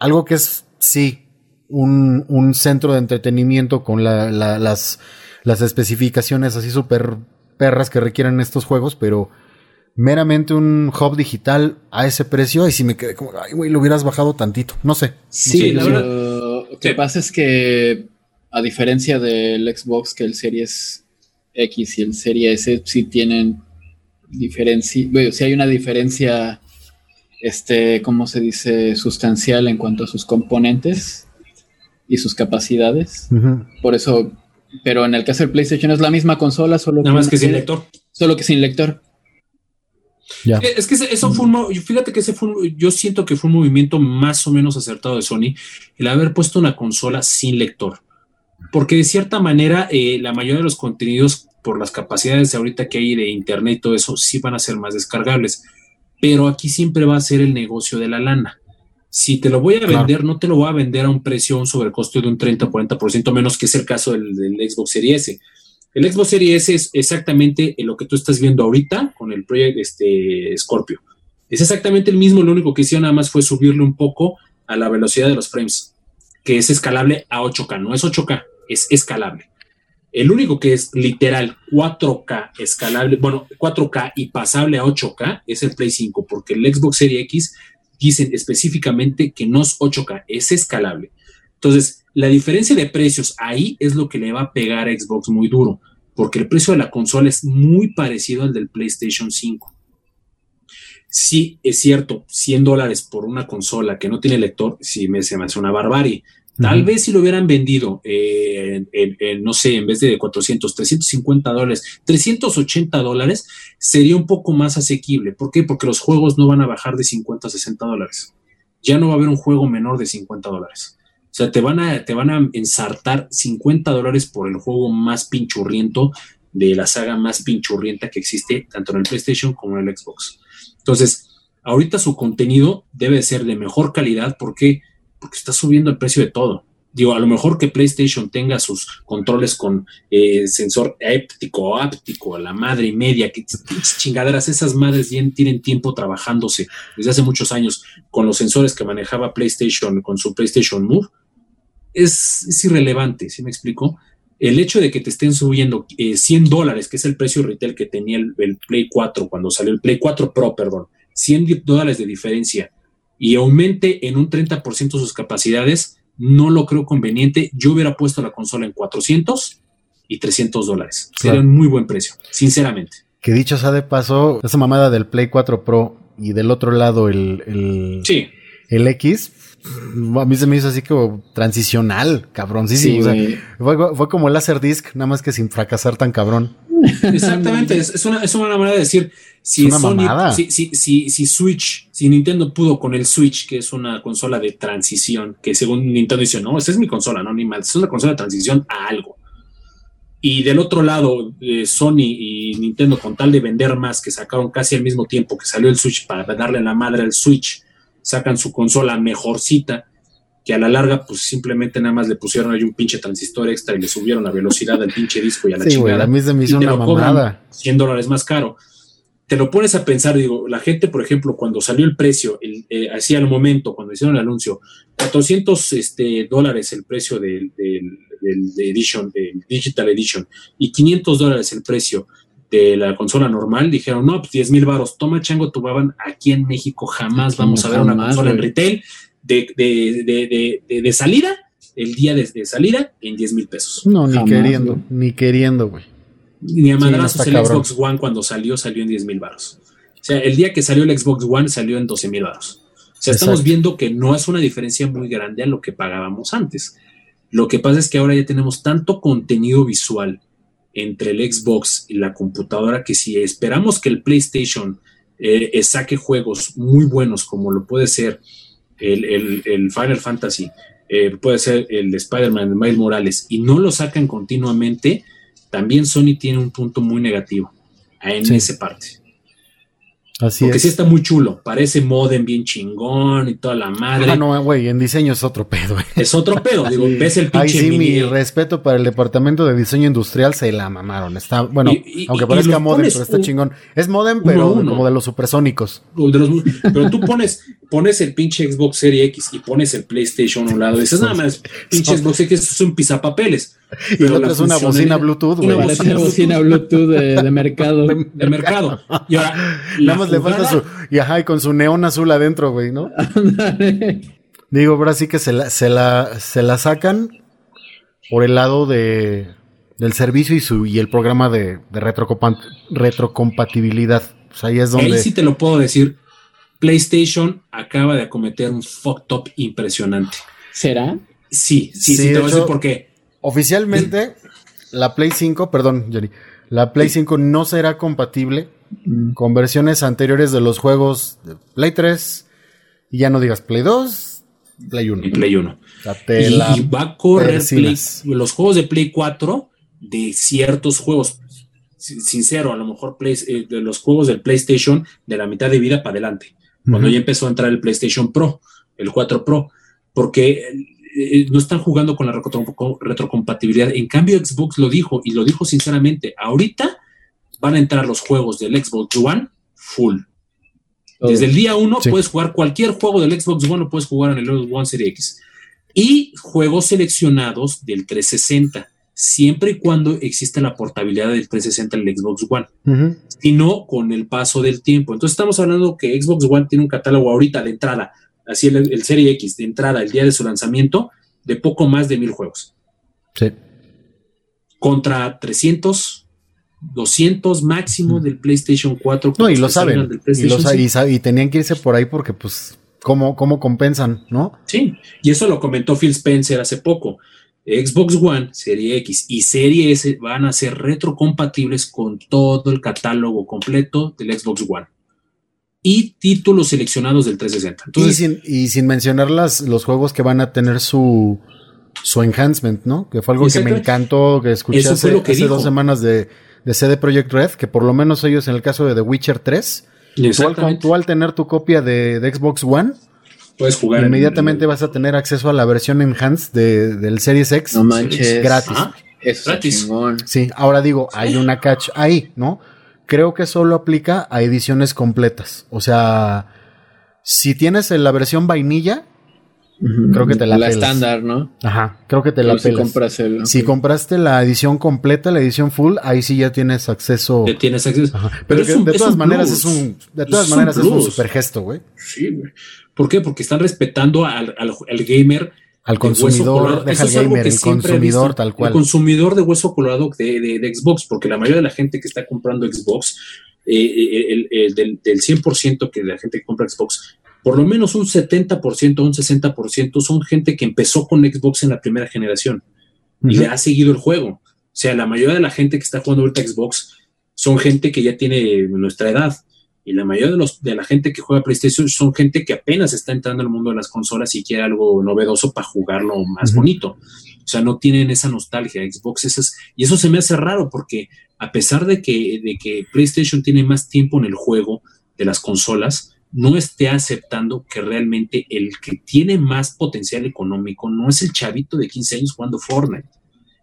algo que es, sí, un, un centro de entretenimiento con la- la- las, las especificaciones así súper perras que requieren estos juegos, pero meramente un hub digital a ese precio, y si me quedé como, ay, güey, lo hubieras bajado tantito, no sé. Sí, Sí, la lo, verdad. lo que Sí. pasa es que, a diferencia del Xbox, que el Series X y el Series S sí tienen diferencia, bueno, si hay una diferencia, este, ¿cómo se dice? Sustancial en cuanto a sus componentes y sus capacidades. Por eso, pero en el caso del PlayStation es la misma consola, solo Nada más que sin lector. Solo que sin lector. Es que eso fue un, fíjate que ese fue yo siento que fue un movimiento más o menos acertado de Sony el haber puesto una consola sin lector. Porque de cierta manera eh, la mayoría de los contenidos por las capacidades de ahorita que hay de internet y todo eso sí van a ser más descargables. Pero aquí siempre va a ser el negocio de la lana. Si te lo voy a vender, no te lo voy a vender a un precio, un sobrecosto de un 30 o 40% menos, que es el caso del, del Xbox Series S el Xbox Series S es exactamente lo que tú estás viendo ahorita con el Project este, Scorpio. Es exactamente el mismo, lo único que hicieron nada más fue subirle un poco a la velocidad de los frames, que es escalable a 8K, no es 8K, es escalable. El único que es literal 4K escalable, bueno, 4K y pasable a 8K es el Play 5, porque el Xbox Series X dicen específicamente que no es 8K, es escalable. Entonces, la diferencia de precios ahí es lo que le va a pegar a Xbox muy duro, porque el precio de la consola es muy parecido al del PlayStation 5. Sí, es cierto, 100 dólares por una consola que no tiene lector, sí me, se me hace una barbarie. Tal vez si lo hubieran vendido, eh, no sé, en vez de 400, 350 dólares, 380 dólares, sería un poco más asequible. ¿Por qué? Porque los juegos no van a bajar de 50 a 60 dólares. Ya no va a haber un juego menor de 50 dólares. O sea, te van a, te van a ensartar 50 dólares por el juego más pinchurriento de la saga más pinchurrienta que existe, tanto en el PlayStation como en el Xbox. Entonces, ahorita su contenido debe ser de mejor calidad porque, porque está subiendo el precio de todo. Digo, a lo mejor que PlayStation tenga sus controles con eh, sensor éptico o áptico, a la madre y media, que chingaderas, esas madres bien tienen tiempo trabajándose desde hace muchos años con los sensores que manejaba PlayStation con su PlayStation Move es, irrelevante, ¿sí me explico? El hecho de que te estén subiendo 100 eh, dólares, que es el precio retail que tenía el, Play 4 cuando salió el Play 4 Pro, perdón, 100 dólares de diferencia y aumente en un 30% sus capacidades, no lo creo conveniente. Yo hubiera puesto la consola en 400 y 300 dólares. Sería un muy buen precio, sinceramente. Que dicho sea de paso, esa mamada del Play 4 Pro y del otro lado el, el, sí. el X, a mí se me hizo así como transicional, cabrón. Sí, fue, como el Laserdisc, nada más que sin fracasar tan cabrón. Exactamente, es, una, es una manera de decir, si, si, si, si, Switch, si Nintendo pudo con el Switch, que es una consola de transición, que según Nintendo dice, no, esta es mi consola, no, ni mal, es una consola de transición a algo. Y del otro lado, eh, Sony y Nintendo, con tal de vender más, que sacaron casi al mismo tiempo que salió el Switch para darle la madre al Switch, sacan su consola mejorcita, que a la larga, pues simplemente nada más le pusieron ahí un pinche transistor extra y le subieron la velocidad al pinche disco y a la chingada. a mí se me hizo una mamada. 100 dólares más caro. Te lo pones a pensar, digo, la gente, por ejemplo, cuando salió el precio, el, eh, así al momento, cuando hicieron el anuncio, 400 este, dólares el precio del, del, edition, del Digital Edition, y 500 dólares el precio de la consola normal, dijeron, no, pues 10 mil baros, toma chango tu baban, aquí en México jamás vamos a ver una consola en retail de, de, de, de, salida, el día de, salida, en 10 mil pesos. No, ni queriendo, ni queriendo, güey. Ni a madrazos el Xbox One cuando salió, salió en 10 mil baros. O sea, el día que salió el Xbox One salió en 12 mil baros. O sea, estamos viendo que no es una diferencia muy grande a lo que pagábamos antes. Lo que pasa es que ahora ya tenemos tanto contenido visual entre el Xbox y la computadora que si esperamos que el PlayStation eh, saque juegos muy buenos como lo puede ser el, Final Fantasy, eh, puede ser el Spider-Man, el Miles Morales, y no lo sacan continuamente, también Sony tiene un punto muy negativo en esa parte. Así Porque sí está muy chulo. Parece modem bien chingón y toda la madre. Ah, no, güey, en diseño es otro pedo. Es otro pedo. Digo, ves el pinche. Ahí sí, mi respeto para el deportamento de diseño industrial se la mamaron. Está, bueno, aunque parezca modem, pero está chingón. Es modem, pero como de los supersónicos. pero tú pones, pones el pinche Xbox Series X y pones el PlayStation a un lado. Y dices, nada más, pinche Xbox X es un pisapapeles. Y el otro es una bocina Bluetooth, güey. Una bocina Bluetooth de, mercado. De, mercado. Y ahora, nada más le falta su. Y ajá, y con su neón azul adentro, güey, ¿no? Digo, ahora sí que se la, se la, se la sacan por el lado de, del servicio y, su, y el programa de, de retrocompatibilidad. pues ahí es donde. Ahí sí te lo puedo decir. PlayStation acaba de acometer un fuck top impresionante. ¿Será? Sí, sí, sí, te voy a decir por qué. Oficialmente, la Play 5, perdón, Jerry, la Play 5 no será compatible mm. con versiones anteriores de los juegos de Play 3 y ya no digas Play 2, Play 1. Y Play 1. y, va a correr los juegos de Play 4 de ciertos juegos. Sincero, a lo mejor eh, de los juegos del PlayStation de la mitad de vida para adelante. Cuando ya empezó a entrar el PlayStation Pro, el 4 Pro, porque eh, no están jugando con la retrocompatibilidad. En cambio, Xbox lo dijo y lo dijo sinceramente. Ahorita van a entrar los juegos del Xbox One full. Desde el día uno puedes jugar cualquier juego del Xbox One, lo puedes jugar en el Xbox One Series X. Y juegos seleccionados del 360, siempre y cuando exista la portabilidad del 360 en el Xbox One, sino con el paso del tiempo. Entonces estamos hablando que Xbox One tiene un catálogo ahorita de entrada así el, Serie X de entrada el día de su lanzamiento, de poco más de mil juegos. Sí. Contra 300, 200 máximo del PlayStation 4. No, y lo saben. Y, tenían que irse por ahí porque, pues, ¿cómo, ¿cómo compensan, no? Sí, y eso lo comentó Phil Spencer hace poco. Xbox One, Serie X y Serie S van a ser retrocompatibles con todo el catálogo completo del Xbox One y títulos seleccionados del 360. y, sin, mencionar las, los juegos que van a tener su, su enhancement, ¿no? Que fue algo que me encantó, que escuché hace, dos semanas de, de CD Projekt Red, que por lo menos ellos en el caso de The Witcher 3, tú al, tener tu copia de, Xbox One, puedes jugar. Inmediatamente vas a tener acceso a la versión enhanced de, del Series X. No manches. Gratis. Ah, es gratis. Sí, ahora digo, hay una catch ahí, ¿no? Creo que solo aplica a ediciones completas. O sea, si tienes la versión vainilla, creo que te la La estándar, ¿no? Ajá, creo que te la si compras el, Si compraste la edición completa, la edición full, ahí sí ya tienes acceso. tienes acceso. Pero, de todas maneras es un de todas maneras es un super gesto, güey. Sí, güey. ¿Por qué? Porque están respetando al, al, al gamer al consumidor, deja el gamer, el consumidor tal cual. El consumidor de hueso colorado de, Xbox, porque la mayoría de la gente que está comprando Xbox, eh, eh, el, del, 100% que la gente que compra Xbox, por lo menos un 70%, un 60% son gente que empezó con Xbox en la primera generación y le ha seguido el juego. O sea, la mayoría de la gente que está jugando ahorita Xbox son gente que ya tiene nuestra edad y la mayoría de, los, de la gente que juega PlayStation son gente que apenas está entrando al mundo de las consolas y quiere algo novedoso para jugarlo más bonito. O sea, no tienen esa nostalgia. Xbox es, y eso se me hace raro porque a pesar de que, de que PlayStation tiene más tiempo en el juego de las consolas, no esté aceptando que realmente el que tiene más potencial económico no es el chavito de 15 años jugando Fortnite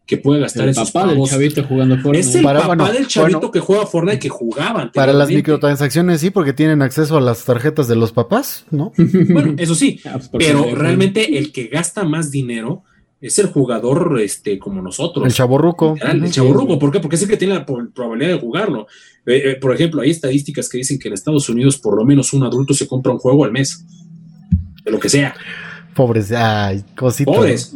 que puede gastar el esos papá del chavito jugando Fortnite. Es el papá del chavito que juega Fortnite que jugaban. Para las microtransacciones sí, porque tienen acceso a las tarjetas de los papás, ¿no? bueno, eso sí, ah, pues, pero realmente el que gasta más dinero es el jugador este como nosotros. El chaborruco. El chaborruco, ¿por qué? Porque es el que tiene la probabilidad de jugarlo. Eh, eh, por ejemplo, hay estadísticas que dicen que en Estados Unidos por lo menos un adulto se compra un juego al mes. De lo que sea. Pobres, ay, cositas. Pobres.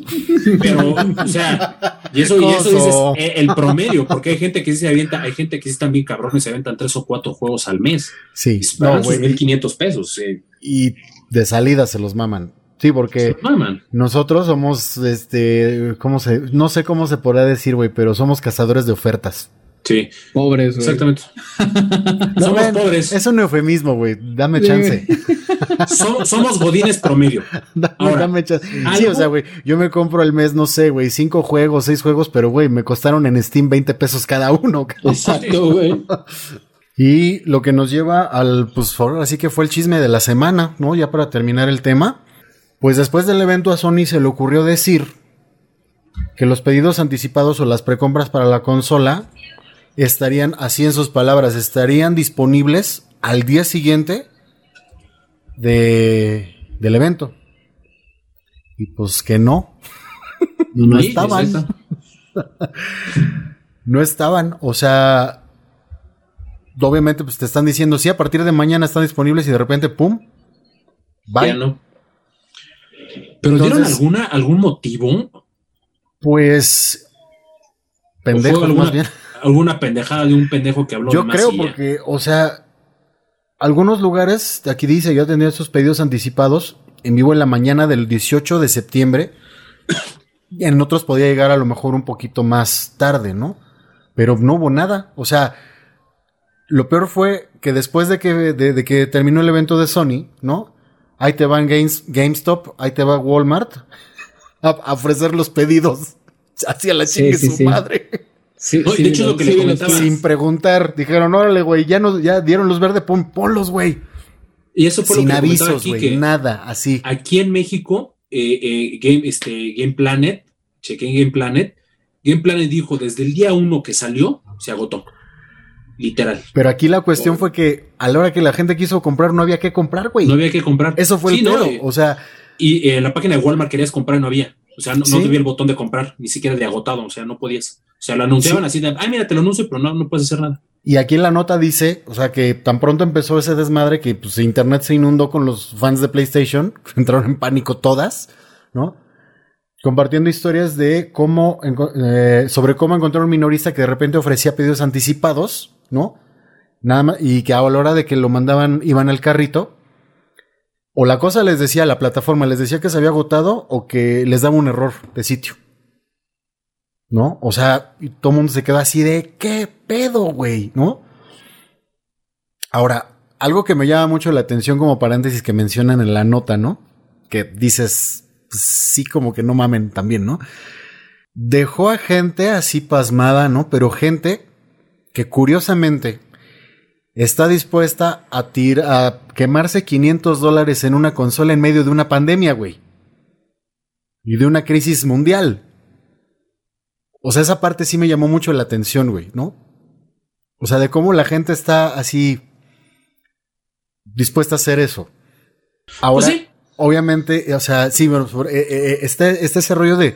Pero, o sea, y eso, y eso dices eh, el promedio, porque hay gente que sí se avienta, hay gente que sí están bien cabrones, se aventan tres o cuatro juegos al mes. Sí, no, sus 1500 pesos. Y de salida se los maman. Sí, porque nosotros somos, este, ¿cómo se, no sé cómo se podrá decir, güey, pero somos cazadores de ofertas. Sí. Pobres, güey. Exactamente. somos pobres. Es un eufemismo, güey. Dame chance. somos godines promedio. Dame, chance. Sí, o sea, güey, yo me compro al mes, no sé, güey, cinco juegos, seis juegos, pero, güey, me costaron en Steam 20 pesos cada uno. Exacto, güey. Y lo que nos lleva al, pues, así que fue el chisme de la semana, ¿no? Ya para terminar el tema. Pues después del evento a Sony se le ocurrió decir que los pedidos anticipados o las precompras para la consola estarían, así en sus palabras, estarían disponibles al día siguiente de, del evento. Y pues que no. No, estaban. no estaban. O sea, obviamente pues te están diciendo, sí, a partir de mañana están disponibles y de repente, ¡pum! Bye. no. ¿Pero dieron alguna, algún motivo? Pues... Pendejo, más bien alguna pendejada de un pendejo que habló Yo creo porque, o sea, algunos lugares, aquí dice, yo tenía esos pedidos anticipados en vivo en la mañana del 18 de septiembre. En otros podía llegar a lo mejor un poquito más tarde, ¿no? Pero no hubo nada. O sea, lo peor fue que después de que, de, que terminó el evento de Sony, ¿no? Ahí te van Games, GameStop, ahí te va Walmart a, ofrecer los pedidos hacia la chingue su madre. Sí, de hecho, lo que le comentaba. Sin preguntar, dijeron, órale, güey, ya, nos, ya dieron luz verde, pon, ponlos, güey. Y eso fue Sin lo que avisos, güey, nada, así. Aquí en México, eh, eh, Game, este, Game Planet, chequé en Game Planet, Game Planet dijo desde el día uno que salió, se agotó. Literal. Pero aquí la cuestión oh. fue que a la hora que la gente quiso comprar, no había que comprar, güey. No había que comprar. Eso fue el todo. Eh, o sea. Y en la página de Walmart querías comprar y no había. O sea, no, no te el botón de comprar, ni siquiera de agotado. O sea, no podías. O sea, lo anunciaban así de, ay, mira, te lo anuncio, pero no, no puedes hacer nada. Y aquí en la nota dice, o sea, que tan pronto empezó ese desmadre que pues internet se inundó con los fans de PlayStation, entraron en pánico todas, ¿no? Compartiendo historias de cómo, eh, sobre cómo encontrar un minorista que de repente ofrecía pedidos anticipados, ¿no? Nada más, y que a la hora de que lo mandaban, iban al carrito, o la cosa les decía, la plataforma les decía que se había agotado o que les daba un error de sitio. ¿no? O sea, todo el mundo se queda así de, ¿qué pedo, güey? ¿No? Ahora, algo que me llama mucho la atención como paréntesis que mencionan en la nota, ¿no? Que dices, pues, sí, como que no mamen también, ¿no? Dejó a gente así pasmada, ¿no? Pero gente que curiosamente está dispuesta a, tirar, a quemarse 500 dólares en una consola en medio de una pandemia, güey. Y de una crisis mundial. O sea, esa parte sí me llamó mucho la atención, güey, ¿no? O sea, de cómo la gente está así dispuesta a hacer eso. Ahora, pues obviamente, o sea, sí, bueno, eh, eh, eh, este, este ese rollo de...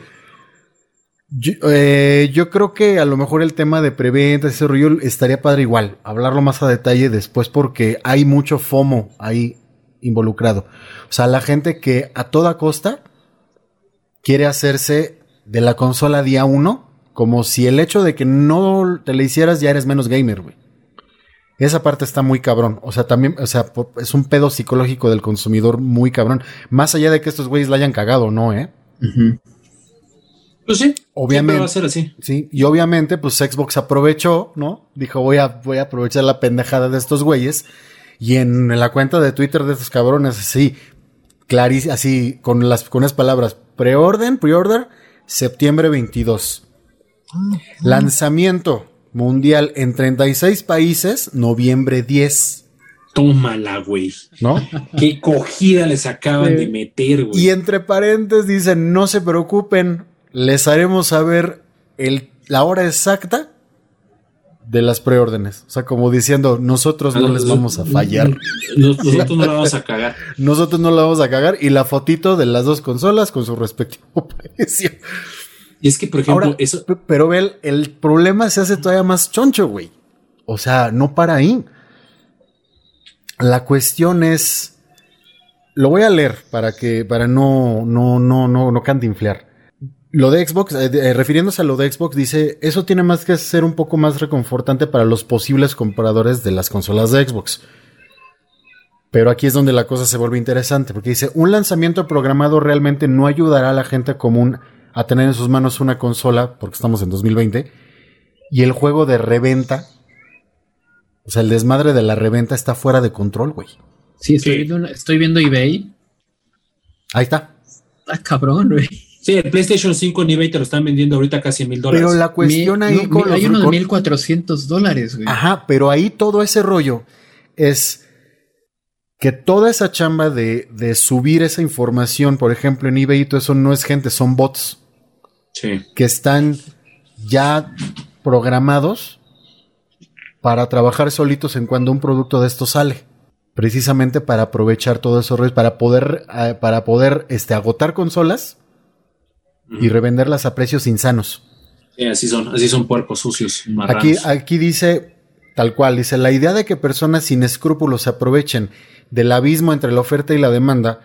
Yo, creo que a lo mejor el tema de preventa, ese rollo, estaría padre igual, hablarlo más a detalle después porque hay mucho FOMO ahí involucrado. O sea, la gente que a toda costa quiere hacerse de la consola día uno como si el hecho de que no te le hicieras ya eres menos gamer, güey. Esa parte está muy cabrón. O sea, también, o sea, es un pedo psicológico del consumidor muy cabrón. Más allá de que estos güeyes la hayan cagado, ¿no? ¿Eh? Pues sí. Obviamente. va a ser así. Sí. Y obviamente, pues Xbox aprovechó, ¿no? Dijo, voy a, voy a aprovechar la pendejada de estos güeyes. Y en, la cuenta de Twitter de estos cabrones, así, clarísimo, así, con las, con las palabras, preorden, preorder, septiembre 22. Lanzamiento mundial en 36 países, noviembre 10. Tómala, güey. ¿No? Qué cogida les acaban de meter, güey. Y entre paréntesis dicen, no se preocupen, les haremos saber el, la hora exacta de las preórdenes. O sea, como diciendo, nosotros no, les vamos a fallar. Nosotros no la vamos a cagar. Nosotros no la vamos a cagar. Y la fotito de las dos consolas con su respectivo precio. Y es que, por ejemplo, eso. Pero ve, el problema se hace todavía más choncho, güey. O sea, no para ahí. La cuestión es. Lo voy a leer para que. para no. no, no, no, no cantinflear. Lo de Xbox, eh, eh, refiriéndose a lo de Xbox, dice, eso tiene más que ser un poco más reconfortante para los posibles compradores de las consolas de Xbox. Pero aquí es donde la cosa se vuelve interesante, porque dice, un lanzamiento programado realmente no ayudará a la gente común a tener en sus manos una consola, porque estamos en 2020, y el juego de reventa, o sea, el desmadre de la reventa está fuera de control, güey. Sí, estoy, Viendo, estoy viendo eBay. Ahí está. Ah, cabrón, güey. Sí, el PlayStation 5 en eBay te lo están vendiendo ahorita casi mil dólares. Pero la cuestión ahí con Hay uno de 1400 dólares, güey. Ajá, pero ahí todo ese rollo es que toda esa chamba de, de, subir esa información, por ejemplo, en eBay y todo eso, no es gente, son bots que están ya programados para trabajar solitos en cuando un producto de esto sale. Precisamente para aprovechar todo eso, para poder, eh, para poder este, agotar consolas y revenderlas a precios insanos. así son, así son puercos sucios. Aquí, aquí dice, tal cual, dice, la idea de que personas sin escrúpulos se aprovechen del abismo entre la oferta y la demanda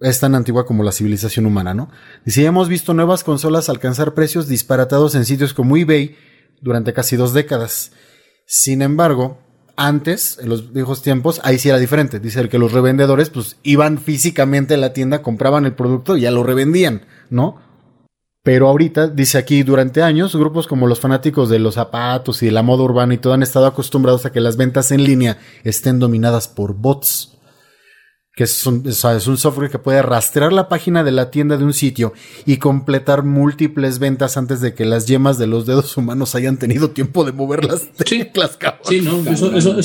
es tan antigua como la civilización humana, ¿no? Dice, hemos visto nuevas consolas alcanzar precios disparatados en sitios como eBay durante casi dos décadas. Sin embargo, antes, en los viejos tiempos, ahí sí era diferente. Dice el que los revendedores, pues, iban físicamente a la tienda, compraban el producto y ya lo revendían, ¿no? Pero ahorita, dice aquí, durante años, grupos como los fanáticos de los zapatos y de la moda urbana y todo han estado acostumbrados a que las ventas en línea estén dominadas por bots que es un, es un, software que puede rastrear la página de la tienda de un sitio y completar múltiples ventas antes de que las yemas de los dedos humanos hayan tenido tiempo de mover las teclas, sí, sí, no, eso, eso,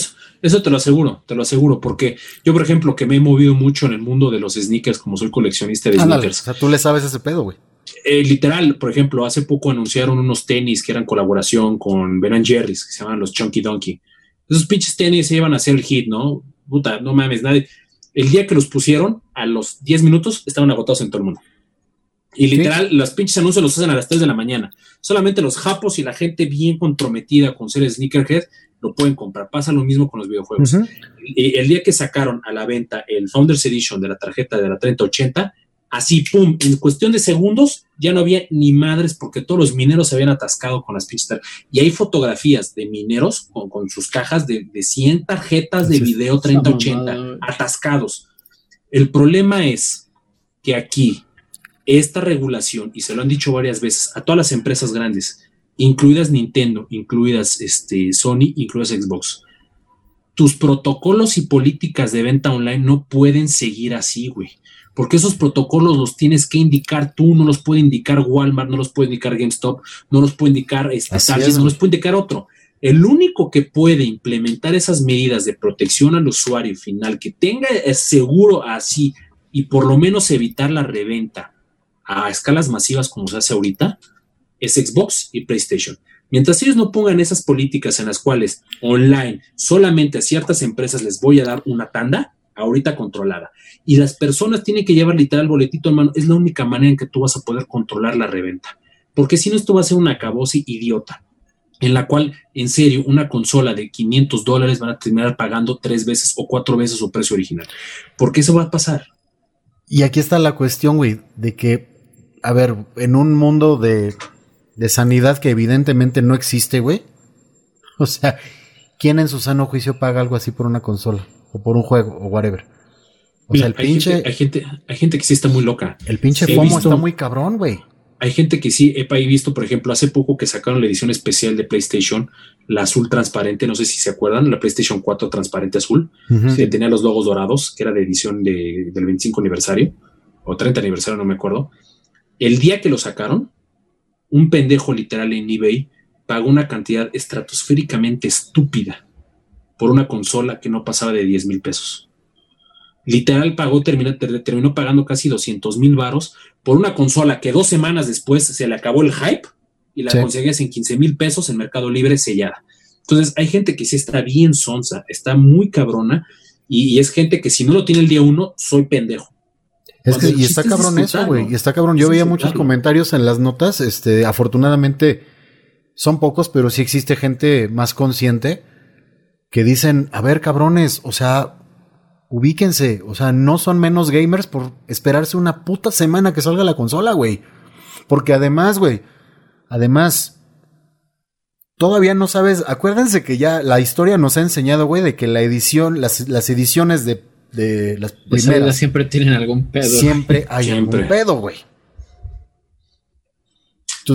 eso, te lo aseguro, te lo aseguro, porque yo, por ejemplo, que me he movido mucho en el mundo de los sneakers, como soy coleccionista de sneakers. O sea, tú le sabes ese pedo, güey. Eh, literal, por ejemplo, hace poco anunciaron unos tenis que eran colaboración con Ben Jerry's, que se llaman los Chunky Donkey. Esos pinches tenis se iban a hacer el hit, ¿no? Puta, no mames, nadie el día que los pusieron, a los 10 minutos, estaban agotados en todo el mundo. Y literal, los pinches anuncios los hacen a las 3 de la mañana. Solamente los japos y la gente bien comprometida con ser sneakerhead lo pueden comprar. Pasa lo mismo con los videojuegos. y el día que sacaron a la venta el Founders Edition de la tarjeta de la 3080, así, pum, en cuestión de segundos ya no había ni madres porque todos los mineros se habían atascado con las pinches Y hay fotografías de mineros con, sus cajas de, de 100 tarjetas de video 3080 atascados. El problema es que aquí esta regulación, y se lo han dicho varias veces a todas las empresas grandes, incluidas Nintendo, incluidas este, Sony, incluidas Xbox, tus protocolos y políticas de venta online no pueden seguir así, güey porque esos protocolos los tienes que indicar tú, no los puede indicar Walmart, no los puede indicar GameStop, no los puede indicar este, Target, no los puede indicar otro. El único que puede implementar esas medidas de protección al usuario final, que tenga seguro así y por lo menos evitar la reventa a escalas masivas como se hace ahorita, es Xbox y PlayStation. Mientras ellos no pongan esas políticas en las cuales online solamente a ciertas empresas les voy a dar una tanda, ahorita controlada. Y las personas tienen que llevar literal boletito en mano. Es la única manera en que tú vas a poder controlar la reventa. Porque si no, esto va a ser una cabosi idiota. En la cual, en serio, una consola de 500 dólares van a terminar pagando tres veces o cuatro veces su precio original. Porque eso va a pasar. Y aquí está la cuestión, güey, de que, a ver, en un mundo de, de sanidad que evidentemente no existe, güey. O sea, ¿quién en su sano juicio paga algo así por una consola? O por un juego o whatever. O sea, el hay pinche. Gente, hay, gente, hay gente que sí está muy loca. El pinche FOMO está muy cabrón, güey. Hay gente que sí, he visto, por ejemplo, hace poco que sacaron la edición especial de PlayStation, la azul transparente, no sé si se acuerdan, la PlayStation 4 transparente azul, que tenía los logos dorados, que era de edición de, del 25 aniversario, o 30 aniversario, no me acuerdo. El día que lo sacaron, un pendejo literal en eBay pagó una cantidad estratosféricamente estúpida por una consola que no pasaba de 10 mil pesos. Literal pagó, terminó, terminó pagando casi 200 mil varos por una consola que dos semanas después se le acabó el hype y la conseguías en 15 mil pesos en Mercado Libre sellada. Entonces hay gente que sí está bien sonsa, está muy cabrona y, es gente que si no lo tiene el día uno, soy pendejo. Es que, y está cabrón eso, güey. Y está cabrón. Yo veía muchos comentarios en las notas. Este, afortunadamente son pocos, pero sí existe gente más consciente que dicen, a ver, cabrones, o sea, ubíquense, o sea, no son menos gamers por esperarse una puta semana que salga la consola, güey. Porque además, güey, además, todavía no sabes, acuérdense que ya la historia nos ha enseñado, güey, de que la edición, las, las ediciones de, de las primeras... siempre tienen algún pedo. Siempre hay algún pedo, güey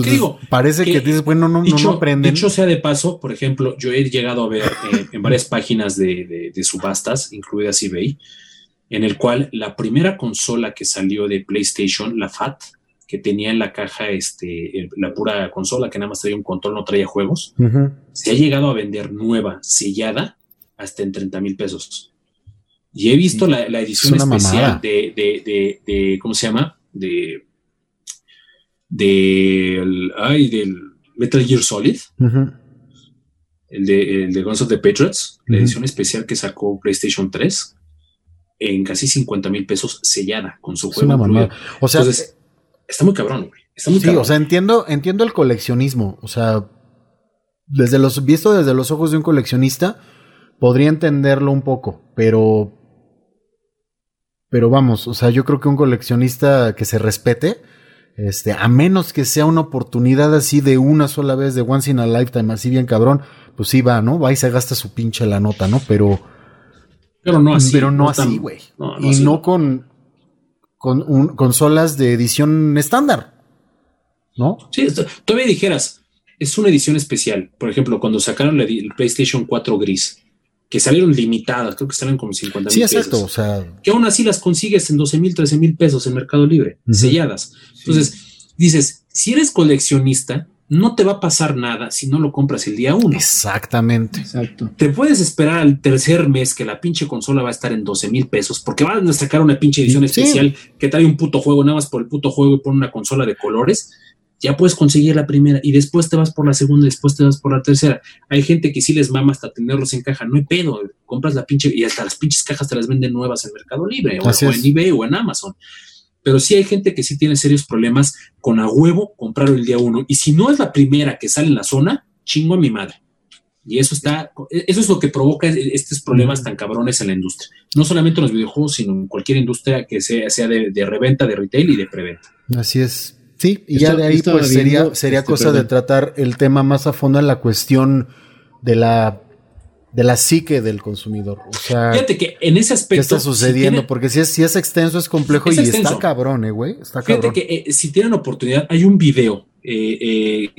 digo? Parece que, dices, bueno, no, no, aprenden. Dicho sea de paso, por ejemplo, yo he llegado a ver eh, en varias páginas de, subastas, incluidas eBay, en el cual la primera consola que salió de PlayStation, la FAT, que tenía en la caja este, la pura consola que nada más traía un control, no traía juegos, se ha llegado a vender nueva, sellada, hasta en 30 mil pesos. Y he visto la, edición especial de, de, de, ¿cómo se llama? De del, ay, del Metal Gear Solid, el, de, el de Guns of the Patriots, la edición especial que sacó PlayStation 3, en casi 50 mil pesos sellada con su juego. O sea, Entonces, está muy cabrón, güey. Está muy sí, o sea, entiendo, entiendo el coleccionismo. O sea, desde los, visto desde los ojos de un coleccionista, podría entenderlo un poco, pero. Pero vamos, o sea, yo creo que un coleccionista que se respete este, a menos que sea una oportunidad así de una sola vez, de once in a lifetime, así bien cabrón, pues sí va, ¿no? Va y se gasta su pinche la nota, ¿no? Pero. Pero no así. Pero no, así, güey. y no con, con consolas de edición estándar. ¿No? Sí, todavía dijeras, es una edición especial. Por ejemplo, cuando sacaron el PlayStation 4 gris, que salieron limitadas, creo que salen como 50 mil sí, exacto, o sea. Que aún así las consigues en 12 mil, 13 mil pesos en Mercado Libre, selladas. Entonces, dices, si eres coleccionista, no te va a pasar nada si no lo compras el día uno. Exactamente. Exacto. Te puedes esperar al tercer mes que la pinche consola va a estar en 12 mil pesos porque van a sacar una pinche edición especial que trae un puto juego nada más por el puto juego y pone una consola de colores ya puedes conseguir la primera y después te vas por la segunda y después te vas por la tercera. Hay gente que sí les mama hasta tenerlos en caja, no hay pedo, compras la pinche y hasta las pinches cajas te las venden nuevas en Mercado Libre o, en eBay o en Amazon. Pero sí hay gente que sí tiene serios problemas con a huevo comprar el día uno. Y si no es la primera que sale en la zona, chingo a mi madre. Y eso está, eso es lo que provoca estos problemas tan cabrones en la industria. No solamente en los videojuegos, sino en cualquier industria que sea, sea de, de reventa, de retail y de preventa. Así es. Sí, y ya de ahí pues sería, sería este, cosa de tratar el tema más a fondo en la cuestión de la de la psique del consumidor. O sea, fíjate que en ese aspecto. ¿Qué está sucediendo? Porque si es, si es extenso, es complejo y está cabrón, eh, güey. Está fíjate que eh, si tienen oportunidad, hay un video eh,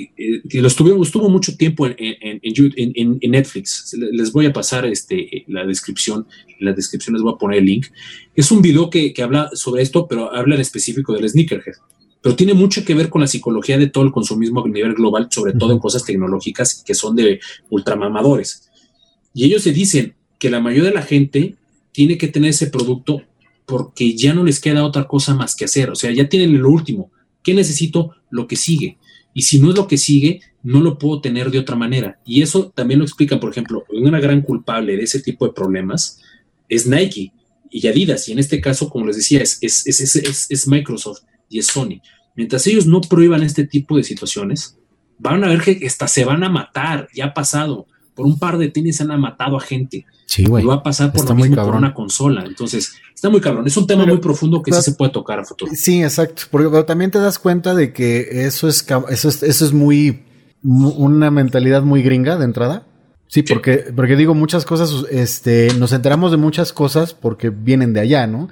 que lo estuvo, estuvo mucho tiempo en, en, en, Netflix. Les voy a pasar este, la descripción. En la descripción les voy a poner el link. Es un video que, que habla sobre esto, pero habla en específico del sneakerhead pero tiene mucho que ver con la psicología de todo el consumismo a nivel global, sobre todo en cosas tecnológicas que son de ultramamadores. Y ellos se dicen que la mayoría de la gente tiene que tener ese producto porque ya no les queda otra cosa más que hacer. O sea, ya tienen lo último. ¿Qué necesito? Lo que sigue. Y si no es lo que sigue, no lo puedo tener de otra manera. Y eso también lo explican, por ejemplo, una gran culpable de ese tipo de problemas es Nike y Adidas. Y en este caso, como les decía, es, es, es, es Microsoft y es Sony. Mientras ellos no prohíban este tipo de situaciones, van a ver que hasta se van a matar. Ya ha pasado. Por un par de tenis han matado a gente. Sí, güey. Y va a pasar por lo mismo por una consola. Entonces, está muy cabrón. Es un tema muy profundo que sí se puede tocar a futuro. Sí, exacto. pero también te das cuenta de que eso es, eso es, eso es muy, una mentalidad muy gringa de entrada. Sí, porque, porque digo muchas cosas, este, nos enteramos de muchas cosas porque vienen de allá, ¿no?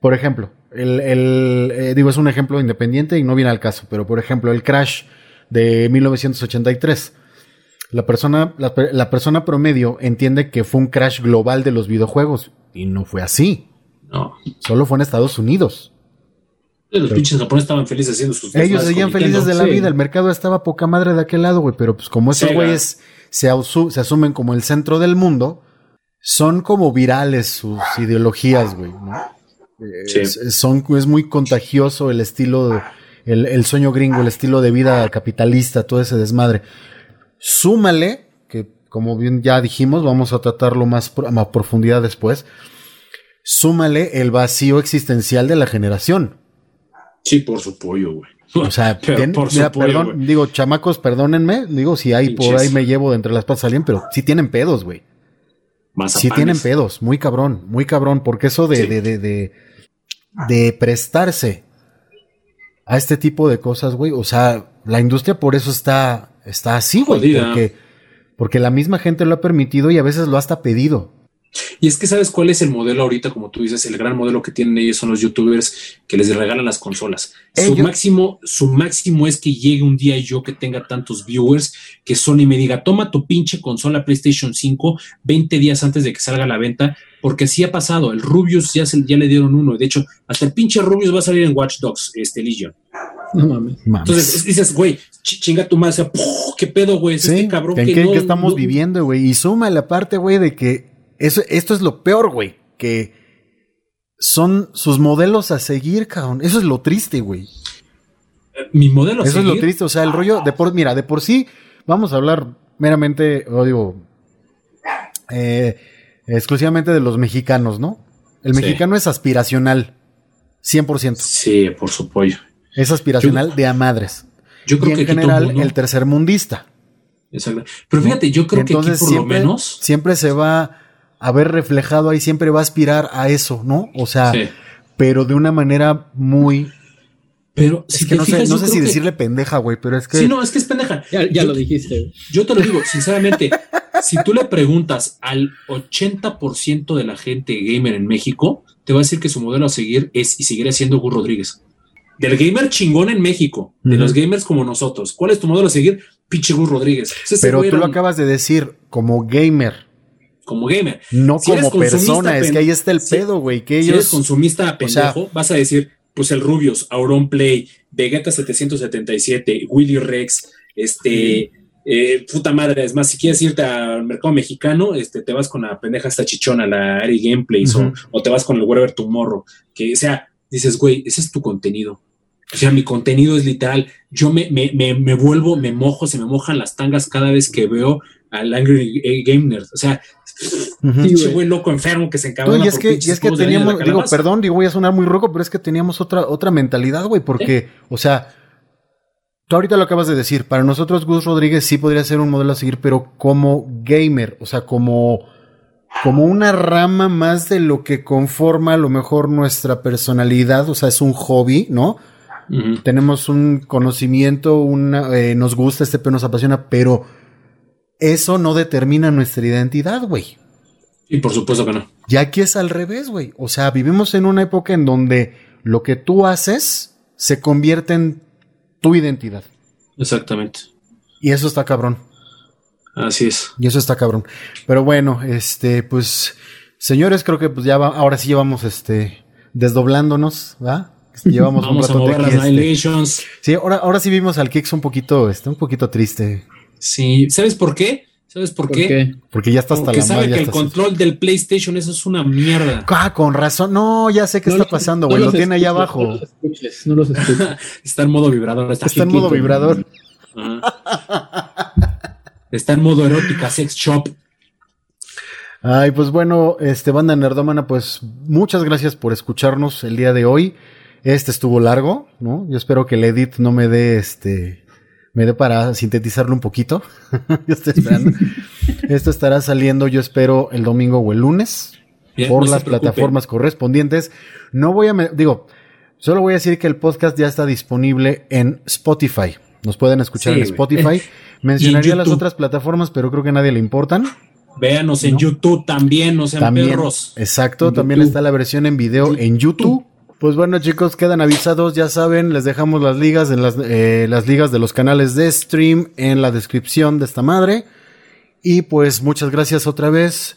Por ejemplo, el, el eh, digo, es un ejemplo independiente y no viene al caso, pero por ejemplo, el crash de 1983. La persona, la, persona promedio entiende que fue un crash global de los videojuegos y no fue así. No. Solo fue en Estados Unidos. Los pinches japoneses estaban felices haciendo sus Ellos seguían felices de la vida, el mercado estaba poca madre de aquel lado, güey, pero pues como esos güeyes se, se asumen como el centro del mundo, son como virales sus ideologías, güey, ¿no? Es, son, es muy contagioso el estilo, el, el, sueño gringo, el estilo de vida capitalista, todo ese desmadre. Súmale, que como bien ya dijimos, vamos a tratarlo más a profundidad después. Súmale el vacío existencial de la generación. Sí, por su pollo, güey. O sea, perdón, digo, chamacos, perdónenme, digo, si hay por ahí me llevo de entre las patas alguien, pero sí tienen pedos, güey. Sí tienen pedos, muy cabrón, muy cabrón, porque eso de, de, de, de prestarse a este tipo de cosas, güey. O sea, la industria por eso está, está así, güey. Porque, porque la misma gente lo ha permitido y a veces lo ha hasta pedido. Y es que sabes cuál es el modelo ahorita, como tú dices, el gran modelo que tienen ellos son los youtubers que les regalan las consolas. Su máximo, su máximo es que llegue un día yo que tenga tantos viewers que Sony me diga, toma tu pinche consola PlayStation 5 20 días antes de que salga a la venta, porque sí ha pasado. El Rubius ya, se, ya le dieron uno. De hecho, hasta el pinche Rubius va a salir en Watch Dogs, este Legion. No mames. Entonces dices, güey, chinga tu madre, ¿qué pedo, güey? este cabrón que, qué, estamos viviendo, güey. Y suma la parte, güey, de que esto es lo peor, güey. Que son sus modelos a seguir, cabrón. Eso es lo triste, güey. Mi modelo a Eso es lo triste. O sea, el rollo de por, mira, de por sí, vamos a hablar meramente, o digo, eh, exclusivamente de los mexicanos, ¿no? El mexicano es aspiracional, 100%. Sí, por su pollo. Es aspiracional de a madres. Yo creo y en general, el tercer mundista. Exacto. Pero fíjate, yo creo que aquí por lo menos. Siempre se va haber reflejado ahí siempre va a aspirar a eso, ¿no? O sea, pero de una manera muy Pero Es si que te no sé, fijas, no yo sé si que- decirle pendeja, güey, pero es que. Sí, no, es que es pendeja. Ya, ya Yo- lo dijiste. Yo te lo digo, sinceramente, si tú le preguntas al 80% de la gente gamer en México, te va a decir que su modelo a seguir es y seguirá siendo Gus Rodríguez. Del gamer chingón en México, de los gamers como nosotros. ¿Cuál es tu modelo a seguir? Pinche Gus Rodríguez. Ese pero tú lo acabas de decir como gamer, como gamer. no Si como persona. Es que ahí está el si- pedo, güey. Que Si eres ellos. consumista pendejo, vas a decir, pues el Rubius, Auron Play, Vegeta 777, Willy Rex, este, eh, puta madre, es más, si quieres irte al mercado mexicano, este, te vas con la pendeja esta chichona, la Ari Gameplays, Ujú. o, o te vas con el Whatever Tomorrow, que, o sea, dices, güey, ese es tu contenido. O sea, mi contenido es literal. Yo me, me, me, me vuelvo, me mojo, se me mojan las tangas cada vez que veo al Angry Game Nerd. O sea, Ujú. Sí, pinche güey. loco enfermo que se No, encabrona y es que, y es que teníamos, digo, perdón, digo, voy a sonar muy rojo, pero es que teníamos otra, otra mentalidad, güey, porque, o sea, tú ahorita lo acabas de decir, para nosotros Gus Rodríguez sí podría ser un modelo a seguir, pero como gamer, o sea, como, como una rama más de lo que conforma a lo mejor nuestra personalidad, o sea, es un hobby, ¿no? Tenemos un conocimiento, una, eh, nos gusta este pero nos apasiona, pero eso no determina nuestra identidad, güey. Y por supuesto que no. Y aquí es al revés, güey. O sea, vivimos en una época en donde lo que tú haces se convierte en tu identidad. Exactamente. Y eso está cabrón. Así es. Y eso está cabrón. Pero bueno, este, pues, señores, creo que pues ya va, ahora sí llevamos este, desdoblándonos, ¿va? Llevamos Vamos a un mover rato las este. Sí, ahora, ahora sí vimos al Kix un poquito, este, un poquito triste. Sí. ¿Sabes por qué? ¿Sabes por, ¿Por qué? qué? Porque ya está hasta Porque la sabe madre. ya que el control del PlayStation eso es una mierda. Ah, con razón. No, ya sé qué No está los- pasando, no güey. lo tiene allá escuches, abajo. No los escuches, no los escuches. Está en modo vibrador. Está, Está en modo vibrador. Ajá. Está en modo erótica, sex shop. Ay, pues bueno, este banda nerdómana, pues muchas gracias por escucharnos el día de hoy. Este estuvo largo, ¿no? Yo espero que el edit no me dé este me dé para sintetizarlo un poquito. yo estoy esperando. Esto estará saliendo, yo espero, el domingo o el lunes Bien, por no las plataformas correspondientes. No voy a, digo, solo voy a decir que el podcast ya está disponible en Spotify. Nos pueden escuchar Sí, en. Spotify. Mencionaría las otras plataformas, pero creo que a nadie le importan. Véanos en ¿No? YouTube también, no sean También, perros. exacto, En también YouTube. está la versión en video en YouTube. Pues bueno, chicos, quedan avisados, ya saben, les dejamos las ligas en las, eh, las ligas de los canales de stream en la descripción de esta madre. Y pues muchas gracias otra vez.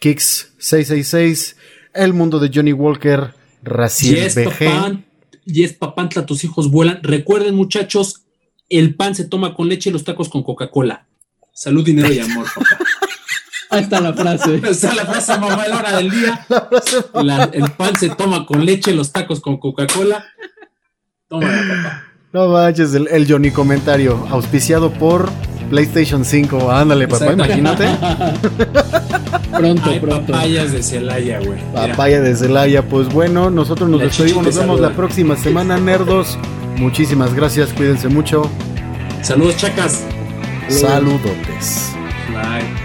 Kix666, El Mundo de Johnny Walker, Raciel Yes, BG. papá. Yes, papantla, tus hijos vuelan. Recuerden, muchachos, el pan se toma con leche y los tacos con Coca-Cola. Salud, dinero y amor, papá. Ahí está la frase. Esa es la frase del día. La frase- La- el pan se toma con leche, los tacos con Coca-Cola. Tómala, papá. No manches, el, el Johnny comentario, auspiciado por PlayStation 5. Ándale, papá, imagínate. Pronto, Hay pronto. papayas de Celaya, güey. Papaya de Celaya. Pues bueno, nosotros nos La despedimos. Nos vemos saluda. la próxima semana, nerdos. Muchísimas gracias. Cuídense mucho. Saludos, chacas. Saludotes. Bye.